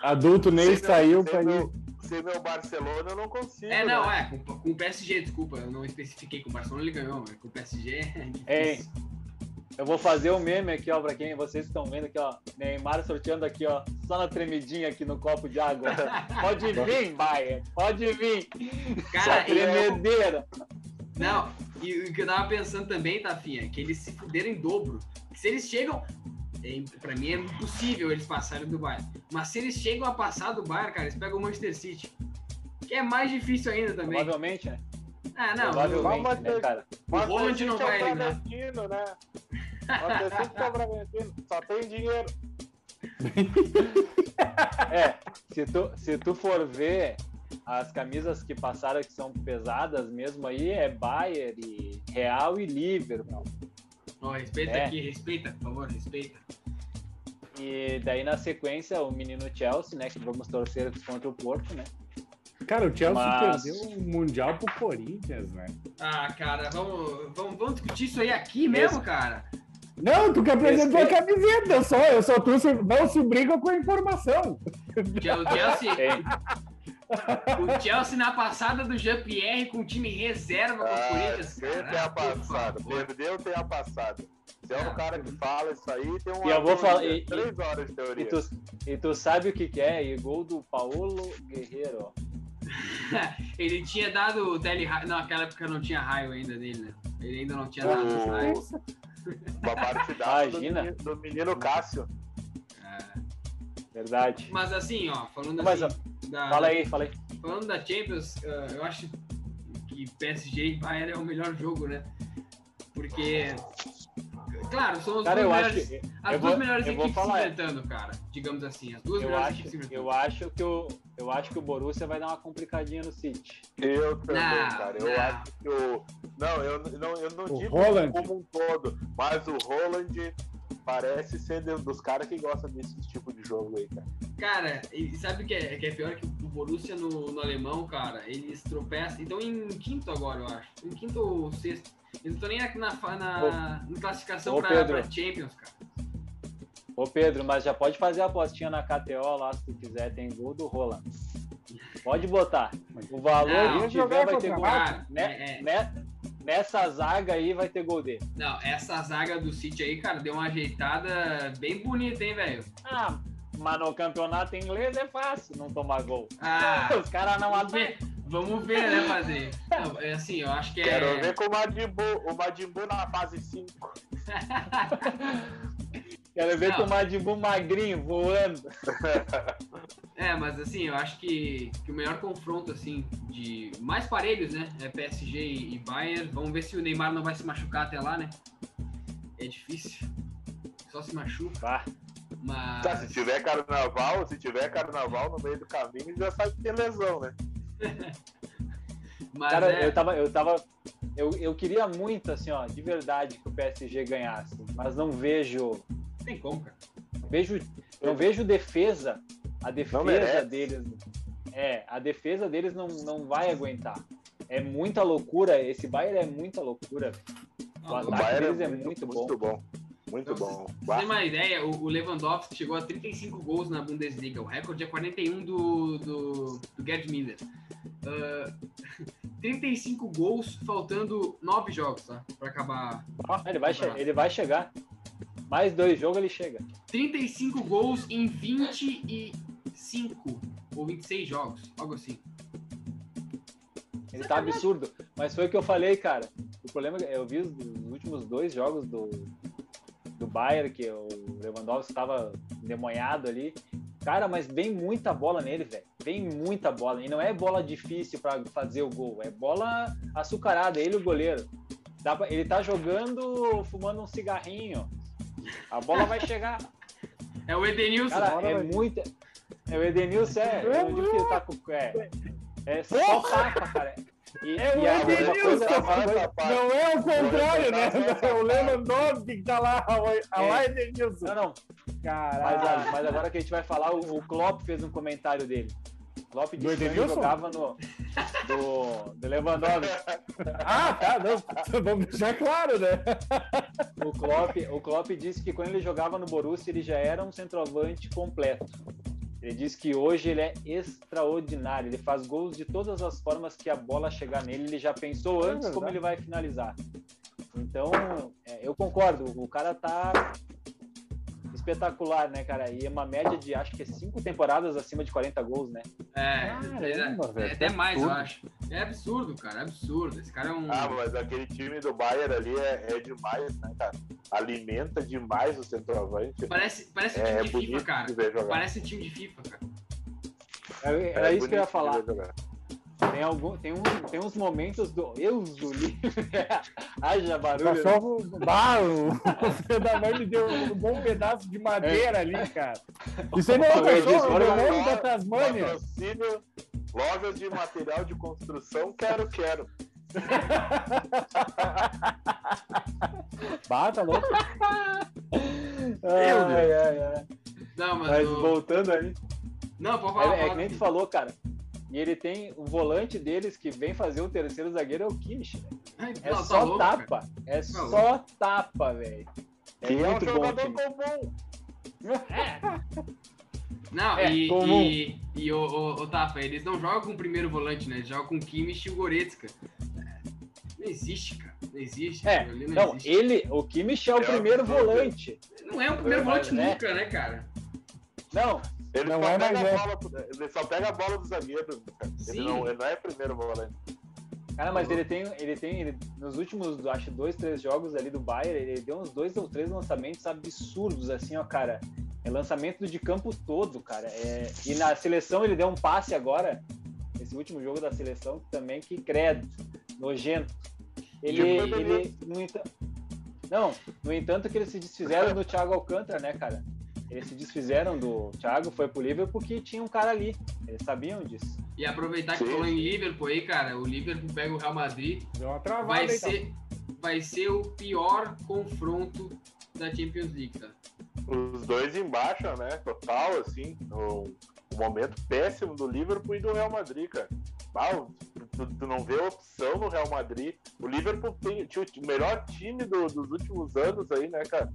Adulto nem Se saiu pra ir. Meu, se meu Barcelona, eu não consigo. É, não, né? é, com, com o PSG, desculpa, eu não especifiquei com o Barcelona, ele ganhou, mas com o PSG é Ei, difícil. eu vou fazer um meme aqui, ó, pra quem vocês estão vendo aqui, ó. Neymar sorteando aqui, ó, só na tremidinha aqui no copo de água. Pode vir, Bayern, pode vir. Cara, Só tremedeira. não, e o que eu tava pensando também, Tafinha, é que eles se fuderam em dobro. Se eles chegam. É, pra mim é impossível eles passarem do Bayern. Mas se eles chegam a passar do Bayern, cara, eles pegam o Manchester City. Que é mais difícil ainda também. Provavelmente, né? Ah, não. Provavelmente, né, cara? O Holland não é o vai eliminar. Né? É só tem dinheiro. É, se tu, se tu for ver as camisas que passaram que são pesadas mesmo aí, é Bayern e Real e Liverpool. Ó, respeita É. aqui, respeita, por favor, respeita. E daí na sequência o menino Chelsea, né, que vamos torcer contra o Porto, né? Cara, o Chelsea Mas- perdeu o Mundial pro Corinthians, né? Ah, cara, vamos, vamos, vamos discutir isso aí aqui mesmo, cara? Não, tu que apresentou a Respeito. camiseta, eu só, eu só trouxe, não se briga com a informação. O Chelsea. O Chelsea na passada do Jean-Pierre com time reserva com o Ah, Corinthians. cara. tem a passada. Perdeu, tem a passada. Você é Ah. um cara que fala isso aí, tem uma E eu vou falar- e- três horas de E teoria. tu, e tu sabe o que, que é? E gol do Paulo Guerreiro. Ele tinha dado o tele Não, naquela época não tinha raio ainda dele, né? Ele ainda não tinha dado os raios. Uma partidaça do Imagina. menino, do menino Cássio. É. Verdade. Mas assim, ó, falando Mas, assim. da- Fala aí, fala aí. Falando da Champions, ah, eu acho que PSG e Bayern é o melhor jogo, né? Porque. Claro, são os Cara, dois eu acho melhores. que. As eu duas vou- melhores equipes falar. se enfrentando, cara. Digamos assim. As duas Eu melhores acho, equipes se enfrentando. eu acho que o eu acho que o Borussia vai dar uma complicadinha no City. Eu também, Não, cara. Eu não. acho que o. Não, eu não, eu não O digo Haaland. como um todo, mas o Roland parece ser de- dos caras que gostam desse tipo de jogo aí, cara. Cara, e sabe o que é, que é pior? Que o Borussia no, no alemão, cara, eles tropeçam. Então em quinto agora, eu acho. Em quinto ou sexto. Eles não estão nem na, na, na- na classificação Ô, pra, Pedro. pra Champions, cara. Ô Pedro, mas já pode fazer a apostinha na KTO lá se tu quiser, tem gol do Roland. Pode botar. O valor Não, que tiver vai ter gol. Cara, Né- é- é- né- Nessa zaga aí vai ter gol dele. não, essa zaga do City aí, cara, deu uma ajeitada bem bonita, hein, velho? Ah, mas no campeonato inglês é fácil não tomar gol. Ah, Os caras não ver, vamos ver, né, padre? Não, é assim, eu acho que é. Quero ver com o Madimbu, o Madimbu na fase 5. Quero ver Não. o Madimbu magrinho voando. É, mas assim, eu acho que, que o melhor confronto, assim, de mais parelhos, né? É PSG e, e Bayern. Vamos ver se o Neymar não vai se machucar até lá, né? É difícil. Só se machuca. Bah, Mas. Tá, se tiver carnaval, se tiver carnaval no meio do caminho, já sabe que tem lesão, né? mas cara, é, eu tava. Eu tava. Eu, eu queria muito, assim, ó, de verdade, que o PSG ganhasse. Mas não vejo. Não tem como, cara. vejo não vejo defesa. A defesa deles. É, a defesa deles não, não vai aguentar. É muita loucura. Esse Bayern é muita loucura. O Não, O ataque Bayern deles é é muito, muito muito, bom. bom. Muito Pra bom. Pra você ter uma ideia, o o Lewandowski chegou a 35 gols na Bundesliga. O recorde é 41 do, do, do Gerd Miller. Ah, 35 gols, faltando 9 jogos, tá? Pra acabar. Ele vai, che- ele vai chegar. Mais dois jogos ele chega. 35 gols em 25 ou 26 jogos, algo assim. Ele tá absurdo. Mas foi o que eu falei, cara. O problema é que eu vi os, os últimos dois jogos do, do Bayern, que o Lewandowski estava demonhado ali. Cara, mas vem muita bola nele, velho. Vem muita bola. E não é bola difícil para fazer o gol. É bola açucarada. Ele o goleiro. Pra- ele tá jogando, fumando um cigarrinho. A bola vai chegar. É o Edenilson. Cara, é muita. É o Edenilson, é. Que ele tá com. É, é só tapa, cara. E, É o Edenilson, coisa- Não é o contrário, né? É o Lewandowski que tá lá, a lá Edenilson. Não, não. Mas, Caralho. a- mas agora que a gente vai falar, o, o Klopp fez um comentário dele. O Klopp Do disse que ele Edenilson? jogava no. Do, do Lewandowski. Ah, tá, não. Vamos deixar claro, né? O Klopp, o Klopp disse que quando ele jogava no Borussia, ele já era um centroavante completo. Ele disse que hoje ele é extraordinário. Ele faz gols de todas as formas que a bola chegar nele. Ele já pensou É antes verdade. como ele vai finalizar. Então, é, eu concordo. O cara tá espetacular, né, cara? E é uma média de acho que é cinco temporadas acima de 40 gols, né? É, Caramba, é, velho, é até mais, eu absurdo. acho. É absurdo, cara. É absurdo. Esse cara é um. Ah, mas aquele time do Bayern ali é, é demais, né, cara? Alimenta demais o centroavante. Parece, parece É, time é de FIFA, cara. de. Parece time de FIFA, cara. Era, era É isso que eu ia falar. Tem, algum, tem, um, tem uns momentos do. Eu, do livro. Haja barulho. né? cachorro. Bah, o o filho da mãe me deu um bom pedaço de madeira ali, cara. Isso aí não é um Eu disse, cachorro, olha é o nome da Tasmânia. Patrocínio, lojas de material de construção, quero, quero. Bah, tá louco. Ai, ai, ai. Não, mas. Mas o- voltando ali. Não, pode falar. É, é que nem tu falou, cara. E ele tem o volante deles que vem fazer o terceiro zagueiro é o Kimmich. né? Ai, É não, tá só louco, cara. tapa. É Tá só tapa, velho. É é um muito bom. comum. Não, É, e, comum. e, e o, o, o Tafa, eles não jogam com o primeiro volante, né? Eles jogam com o Kimmich e o Goretzka. Não existe, cara. Não existe. É, ali não, existe. ele, o Kimmich é o É primeiro volante. Não é o primeiro volante É. nunca, né, cara? Não, Ele Não só é, pega mas a é. bola, pro- ele só pega a bola do zagueiro. Cara. Ele, não, ele não é primeiro volante. cara, mas ele tem, ele tem, ele- nos últimos, acho, dois, três jogos ali do Bayern, ele deu uns dois ou três lançamentos absurdos, assim, ó, cara. É lançamento de campo todo, cara. É, e na seleção ele deu um passe agora, esse último jogo da seleção, também, que credo, nojento. Ele, Tipo, ele no entanto, não, no entanto que eles se desfizeram do Thiago Alcântara, né, cara? Eles se desfizeram do Thiago, foi pro Liverpool porque tinha um cara ali. Eles sabiam disso. E aproveitar que Sim. falou em Liverpool aí, cara, o Liverpool pega o Real Madrid, Deu uma travada vai aí, então. ser, vai ser o pior confronto da Champions League, tá? Os dois embaixo, né? Total, assim. Um, um momento péssimo do Liverpool e do Real Madrid, cara. Ah, o- tu, tu não vê opção no Real Madrid. O Liverpool tem, tinha o melhor time do- dos últimos anos aí, né, cara?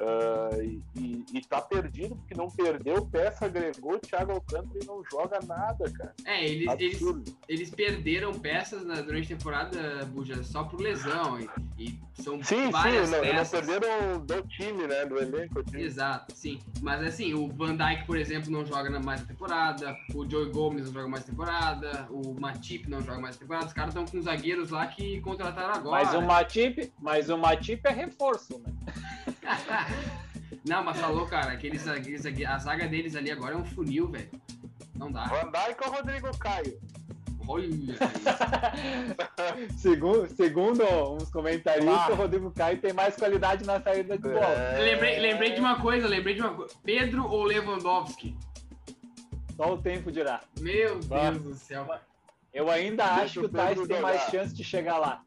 Ah, e, e, tá perdido porque não perdeu peça, agregou o Thiago Alcântara e não joga nada, cara. É, eles, eles, eles perderam peças na- durante a temporada, Buja, só por lesão. E, e são Sim, sim, várias não, eles não perderam do time, né? Do elenco. time. Exato, sim. Mas assim, o Van Dijk, por exemplo, não joga na mais temporada, o Joey Gomes não joga mais temporada, o Matip não joga mais temporada. Os caras estão com zagueiros lá que contrataram agora. Mas o Matip, mas o Matip é reforço, né? não, mas falou, cara, aqueles, aqueles, a zaga deles ali agora é um funil, velho. Não dá. Van Dijk ou Rodrigo Caio? Olha segundo, segundo uns comentaristas, Ah. o Rodrigo Caio tem mais qualidade na saída de bola. É. Lembrei, lembrei de uma coisa, lembrei de uma coisa. Pedro ou Lewandowski? Só o tempo dirá. Meu. Deus do céu. Eu ainda Deixa acho que o Tais Pedro tem mais chance de chegar lá.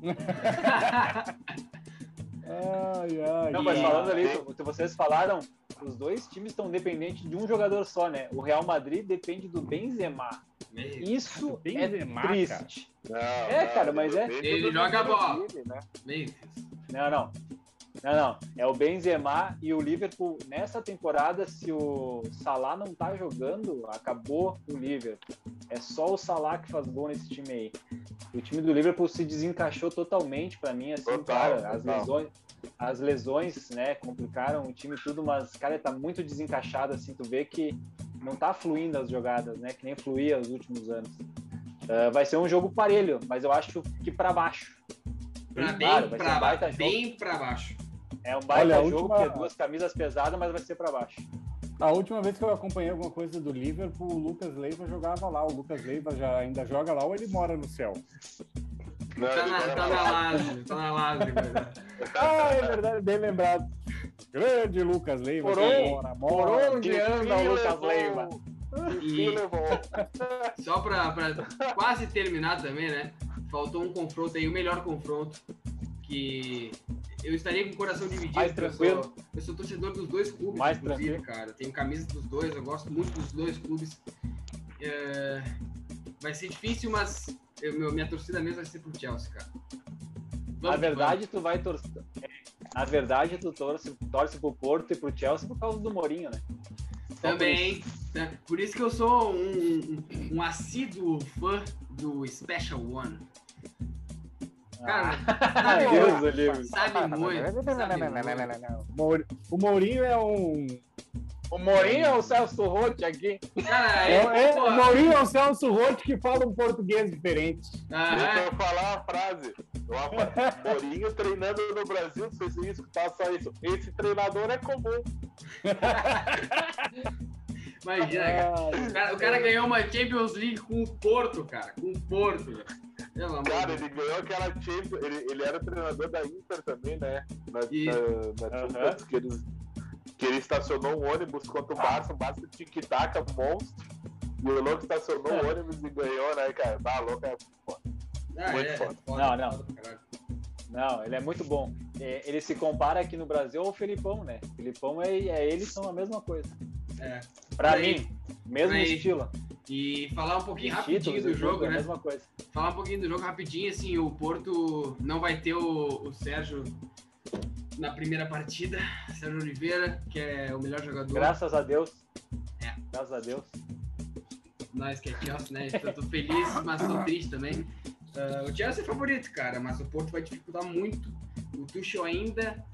Ai, ai. Não, mas falando ali, o que vocês falaram, os dois times estão dependentes de um jogador só, né? O Real Madrid depende do Benzema. Isso Do é Benzema, triste. Não, É, não, cara, mas é- Ele joga primeiro bola. né? Não, não. Não, não. É o Benzema e o Liverpool. Nessa temporada, se o Salah não tá jogando, acabou o Liverpool. É só o Salah que faz gol nesse time aí. O time do Liverpool se desencaixou totalmente para mim, assim, Total, cara. As total. lesões, as lesões, né, complicaram o time tudo, mas, cara, tá muito desencaixado, assim. Tu vê que não tá fluindo as jogadas, né? Que nem fluía os últimos anos. Ah, vai ser um jogo parelho, mas eu acho que para baixo. Pra bem, Claro, pra baixo. É um baita Olha, a jogo, última- que é duas camisas pesadas, mas vai ser para baixo. A última vez que eu acompanhei alguma coisa do Liverpool, o Lucas Leiva jogava lá. O Lucas Leiva já ainda joga lá ou ele mora no céu? Não, Tá na, tá lá. na Lazio, tá na Lazio. cara. Ah, é verdade, bem lembrado. Grande Lucas Leiva. Por onde- mora, Por mora. onde anda o Lucas Leiva? E... Só pra, pra quase terminar também, né? Faltou um confronto aí, o melhor confronto. Que eu estaria com o coração dividido. Mais porque eu tranquilo. sou- Eu sou torcedor dos dois clubes, Mais inclusive, tranquilo. cara. Tenho camisa dos dois, eu gosto muito dos dois clubes. É, Vai ser difícil, mas eu- meu- minha torcida mesmo vai ser pro Chelsea, cara. Vamos Na verdade, tu vai torcer. é, Na verdade, tu torce, torce pro Porto e pro Chelsea por causa do Mourinho, né? Só por Também. né? Por isso que eu sou um, um, um assíduo fã do Special One. Cara, Ah, Deus sabe muito. Sabe muito. O Mourinho é um. O Mourinho é o Celso Rotti aqui. Cara, É, é- pô, o Mourinho é o Celso Rotti que fala um português diferente. Deixa aham, eu falar a frase. O Mourinho treinando no Brasil, se você escutar só isso. Esse treinador é comum. imagina, cara. O cara. O cara ganhou uma Champions League com o Porto, cara. Com o Porto. Cara, ele ganhou aquela Champions. Ele, ele era treinador da Inter também, né? Na, E- na, na. Champions, que, eles, que ele estacionou um ônibus contra o Barça, o Barça tic-tac, monstro. E o louco estacionou o ônibus e ganhou, né, cara? Bah, louco é foda. Ah, Muito é, foda. foda, Não, não. Não, ele é muito bom. É, Ele se compara aqui no Brasil ao Felipão, né? Felipão é, é ele são a mesma coisa. É. Pra Aí- mim, mesmo aí- estilo. E falar um pouquinho Os rapidinho títulos do jogo, é né? Falar um pouquinho do jogo rapidinho, assim, o Porto não vai ter o, o Sérgio na primeira partida. Sérgio Oliveira, que é o melhor jogador. Graças a Deus. É. Graças a Deus. Nós que é Chelsea, né? Eu tô feliz, mas tô triste também. Ah, o Chelsea é favorito, cara, mas o Porto vai dificultar muito. O Tuchel ainda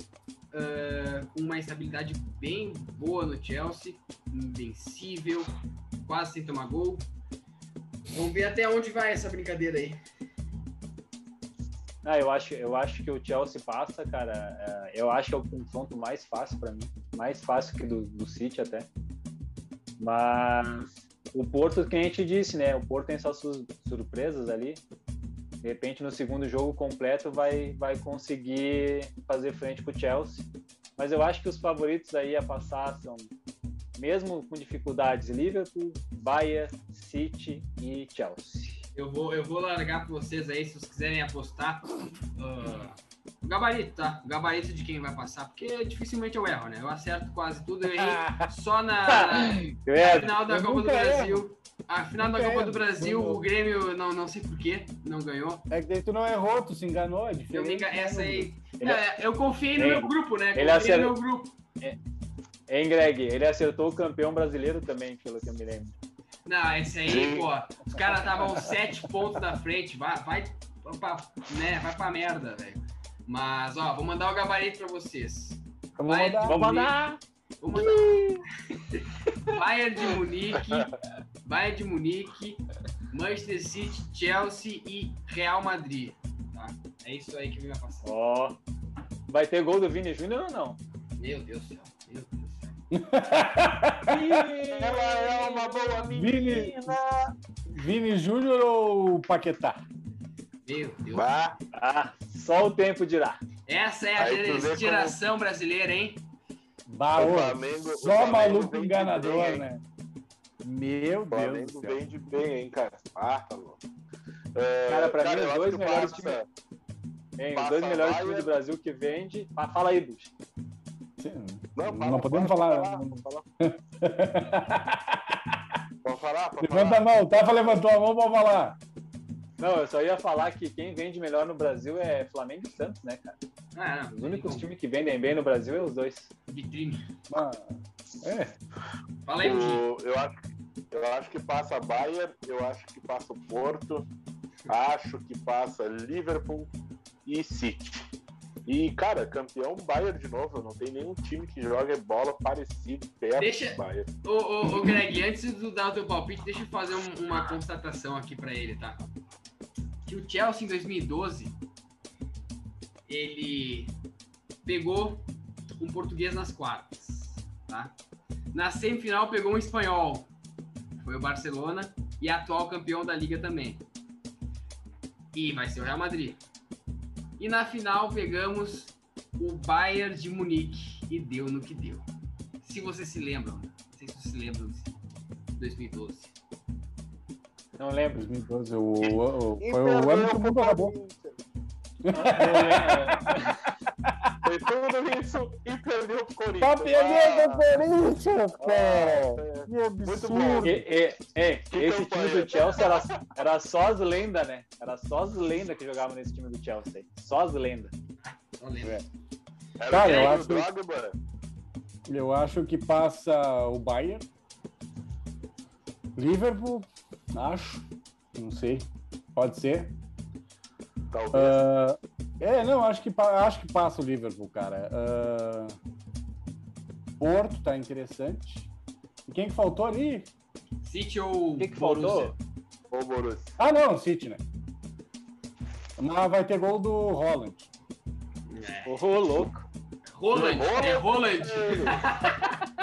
ah, com uma estabilidade bem boa no Chelsea, invencível, quase sem tomar gol. Vamos ver até onde vai essa brincadeira aí. Ah, eu acho, eu acho que o Chelsea passa, cara. É, Eu acho que é o confronto mais fácil pra mim. Mais fácil que do, do City até. Mas o Porto, que a gente disse, né? O Porto tem suas sur- surpresas ali. De repente, no segundo jogo completo, vai, vai conseguir fazer frente com o Chelsea. Mas eu acho que os favoritos aí a passar são, mesmo com dificuldades, Liverpool, Bayern, City e Chelsea. Eu vou, eu vou largar para vocês aí, se vocês quiserem apostar. ah, o gabarito, tá? O gabarito de quem vai passar, porque dificilmente eu erro, né? Eu acerto quase tudo. Eu errei só na, na É, final da eu Copa do Brasil. A final da Copa do Brasil, o Grêmio, não, não sei porquê, não ganhou. É que daí tu não errou, tu se enganou, é Eu me diferente. enga- né, Essa aí. Ele- É, eu confiei no Ele- meu grupo, né? ele Confiei acer- no meu grupo. Hein, Greg? Ele acertou o campeão brasileiro também, pelo que eu me lembro. Não, esse aí, Sim. pô, os caras estavam sete pontos na frente. Vai, vai, pra, né, vai pra merda, velho. Mas, ó, vou mandar o gabarito pra vocês. Vamos Vai, mandar. Vamos mandar! Vou mandar. Bayern de Munique, Bayern de Munique, Manchester City, Chelsea e Real Madrid. Tá? É isso aí que vai passar. Ó. Vai ter gol do Vini Júnior ou não? Meu Deus do céu. Meu Deus do céu. Ela é uma boa Vini, menina. Vini Júnior ou Paquetá? Meu Deus. Bah, Ah, só o tempo dirá. Essa é a Aí geração brasileira, hein? Bah, O ô, Flamengo- o só Flamengo maluco enganador, bem, né? Meu o Deus Flamengo vem de bem, hein, cara. Ah, tá louco. É, Cara, pra mim, eu os dois melhores passa- times- Hein, os dois melhores times do Brasil que vende. Ah, fala aí, Bush. Não, Não, fala, podemos pode falar. falar, pode falar. Pode falar, Levanta a mão, o Tafa levantou a mão pra falar. Não, eu só ia falar que quem vende melhor no Brasil é Flamengo e Santos, né, cara? Ah, não. Os únicos times que vendem bem no Brasil é os dois. Vitrine. Mas, é, Fala aí. O- eu, acho, eu acho que passa Bayern, eu acho que passa o Porto, acho que passa Liverpool e City. E, cara, campeão Bayern de novo. Não tem nenhum time que joga bola parecido perto Deixa- do Bayern. Ô, ô, ô, Greg, antes de dar o teu palpite, deixa eu fazer um- uma constatação aqui pra ele, tá? Que o Chelsea em 2012 ele pegou um português nas quartas, tá? Na semifinal pegou um espanhol, foi o Barcelona e atual campeão da liga também. E vai ser o Real Madrid. E na final pegamos o Bayern de Munique e deu no que deu. Se vocês se lembram, não sei se vocês se lembram de 2012. Não lembro. 2012, o, o- E foi o ano que o mundo acabou. Foi tudo isso e perdeu o Corinthians. Tá perdendo o Ah, Corinthians, cara! é. Que Muito bom. absurdo! E, e- e, Que esse time do Chelsea era, era só as lendas, né? Era só as lendas que jogavam nesse time do Chelsea. Só as lendas. Lembro. É. Era Cara, eu acho- Drogba. Eu acho que passa o Bayern. Liverpool, acho. Não sei. Pode ser. Talvez. Ah, é, não, acho que, acho que passa o Liverpool, cara. Ah, Porto tá interessante. E quem que faltou ali? City ou O que, Borussia? faltou? Ô, Borussia. Ah, não, City, né? Mas vai ter gol do Holland. É. Ô, louco. Roland, é Roland.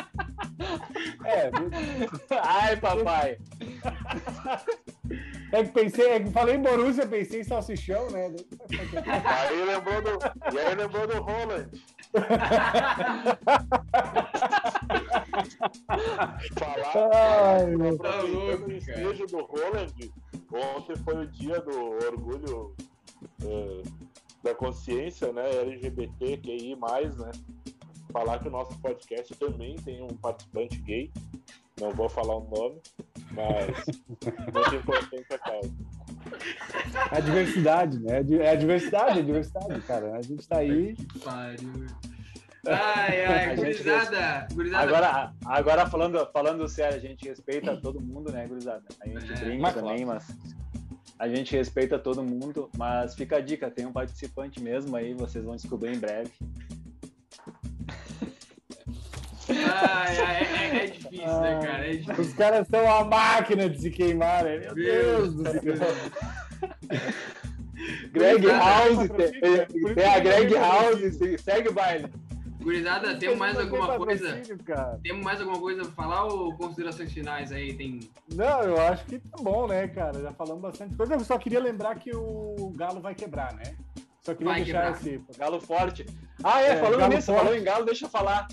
É, Ai, papai. é que pensei, é que falei em Borussia, pensei em salsichão, né? Aí lembrou do, e aí lembrou do Roland. Falar, Ai, meu. Tá louco, o do Roland, ontem foi o dia do orgulho eh, da consciência, né? LGBT, QI, né? Falar que o nosso podcast também tem um participante gay. Não vou falar o nome, mas muito importante a causa. É a diversidade, né? É É a diversidade, é a diversidade, cara. A gente tá aí. Pariu. Ai, ai, gurizada. Gurizada. Agora, agora falando, falando sério, a gente respeita todo mundo, né, gurizada? A gente É, brinca mas também, mas a gente respeita todo mundo, mas fica a dica, tem um participante mesmo aí, vocês vão descobrir em breve. Ai, ai, é, é difícil, né, cara? É difícil. Os caras são a máquina de se queimar, né? Meu Deus do céu. Greg House, tem, tem a Greg House, segue o baile. Gurizada, temos mais alguma coisa? Temos mais alguma coisa pra falar ou considerações finais aí? Tem. Não, eu acho que tá bom, né, cara? Já falamos bastante coisa. Eu só queria lembrar que o Galo vai quebrar, né? Só queria Vai deixar quebrar. esse. Galo forte. Ah, é, É, falando nisso, falou em Galo, deixa eu falar.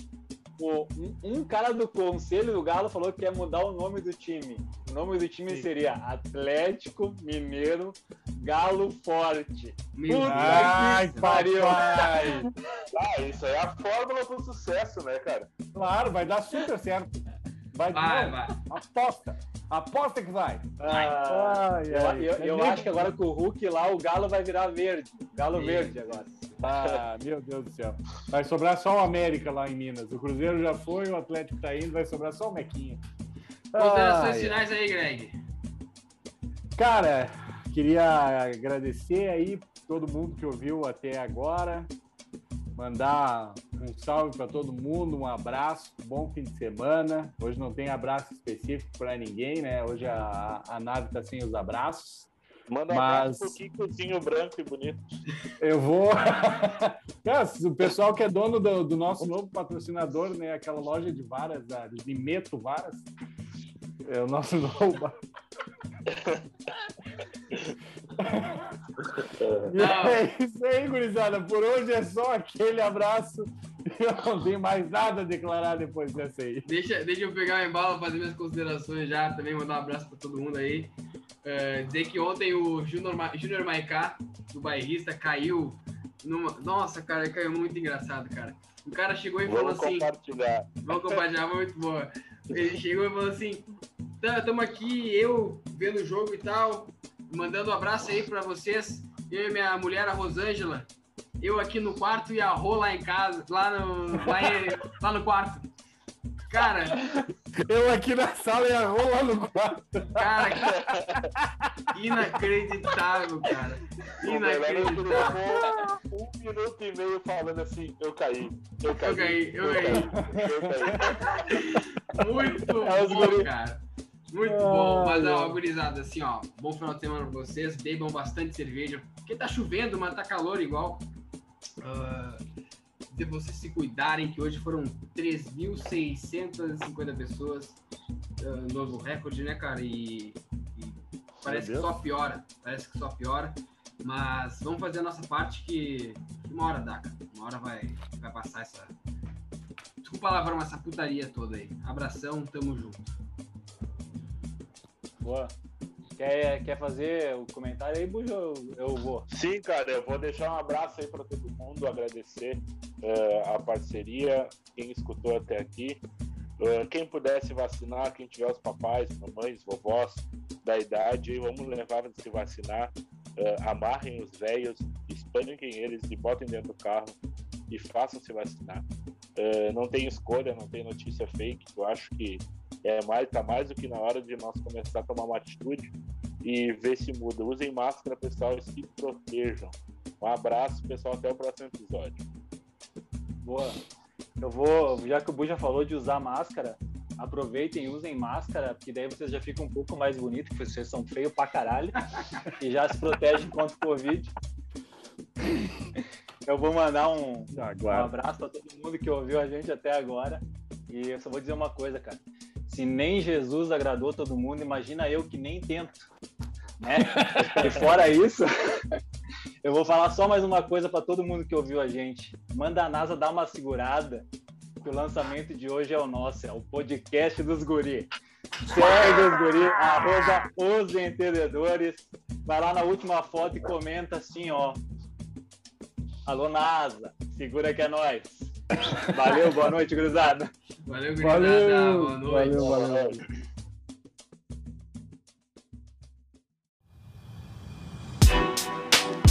O- um, um cara do conselho do Galo falou que ia mudar o nome do time. O nome do time Sim. seria Atlético Mineiro Galo Forte. Meu Puta Ai, que pariu. papai! Ah, isso aí é a fórmula do sucesso, né, cara? Claro, vai dar super certo. Vai, Vai, vai. Aposta. Aposta que vai. Ah, Ai, eu ai. eu- É eu acho que agora com o Hulk lá, o Galo vai virar verde. Galo Meu verde agora. Ah, meu Deus do céu. Vai sobrar só o América lá em Minas. O Cruzeiro já foi, o Atlético tá indo, vai sobrar só o Mequinha. Considerações Ai, finais aí, Greg. Cara, queria agradecer aí todo mundo que ouviu até agora. Mandar um salve para todo mundo, um abraço, bom fim de semana. Hoje não tem abraço específico para ninguém, né? Hoje a, a nave tá sem os abraços. Manda um Mas- pro Kikozinho branco e bonito. Eu vou. Cara, o pessoal que é dono do, do nosso novo patrocinador, né? Aquela loja de varas, da Limeto Varas. É o nosso novo. E é isso aí, gurizada. Por hoje é só aquele abraço. Eu não tenho mais nada a declarar depois dessa aí. Deixa, deixa eu pegar o embalo, fazer minhas considerações já, também mandar um abraço pra todo mundo aí. É, dizer que ontem o Ma- Júnior Maiká, do bairrista, caiu numa... Nossa, cara, caiu muito engraçado, cara. O cara chegou e falou Vamos assim... compartilhar. Vamos compartilhar, muito boa. Ele chegou e falou assim: estamos aqui, eu vendo o jogo e tal, mandando um abraço aí pra vocês. Eu e minha mulher, a Rosângela. eu aqui no quarto e a Rô lá em casa, lá no, lá, em- lá no quarto. Cara, Eu aqui na sala e a rola no quarto. cara, inacreditável, cara. Inacreditável. um minuto e meio falando assim, eu caí, eu caí. Eu caí, eu caí. eu caí. Muito É bom, guri. cara. Muito Ai, bom. Mas, ó, gurizada, assim, ó, bom final de semana pra vocês. Bebam bastante cerveja. Porque tá chovendo, mas tá calor igual. Ah, de vocês se cuidarem, que hoje foram 3.650 pessoas. Ah, novo recorde, né, cara? E, e parece que só piora. Parece que só piora. Mas vamos fazer a nossa parte que, que uma hora dá, cara. Uma hora vai, vai passar essa. Desculpa o palavrão, essa putaria toda aí. Abração, tamo junto. Boa. Quer, quer fazer o comentário aí, Bujo? Eu, eu vou. Sim, cara, eu vou deixar um abraço aí para todo mundo, agradecer eh, a parceria, quem escutou até aqui. Eh, quem puder se vacinar, quem tiver os papais, mamães, vovós da idade, vamos levar a se vacinar. Eh, amarrem os velhos, espanquem eles e botem dentro do carro e façam se vacinar. Eh, não tem escolha, não tem notícia fake. Eu acho que é mais, tá mais do que na hora de nós começar a tomar uma atitude e ver se muda. Usem máscara, pessoal, e se protejam. Um abraço, pessoal, até o próximo episódio. Boa. Eu vou, já que o Bu já falou de usar máscara, aproveitem e usem máscara, porque daí vocês já ficam um pouco mais bonitos, porque vocês são feios pra caralho, e já se protegem contra o Covid. Eu vou mandar um, um Agora. abraço pra todo mundo que ouviu a gente até agora. E eu só vou dizer uma coisa, cara. Se nem Jesus agradou todo mundo, imagina eu que nem tento. Né? E fora isso, eu vou falar só mais uma coisa para todo mundo que ouviu a gente. Manda a NASA dar uma segurada, que o lançamento de hoje é o nosso, é o podcast dos guri. Segue os guri, arroba os entendedores. Vai lá na última foto e comenta assim, ó. Alô, NASA, segura que é nós. Valeu, boa noite, gurizada. Valeu, gurizada. Valeu, Boa noite. valeu, valeu.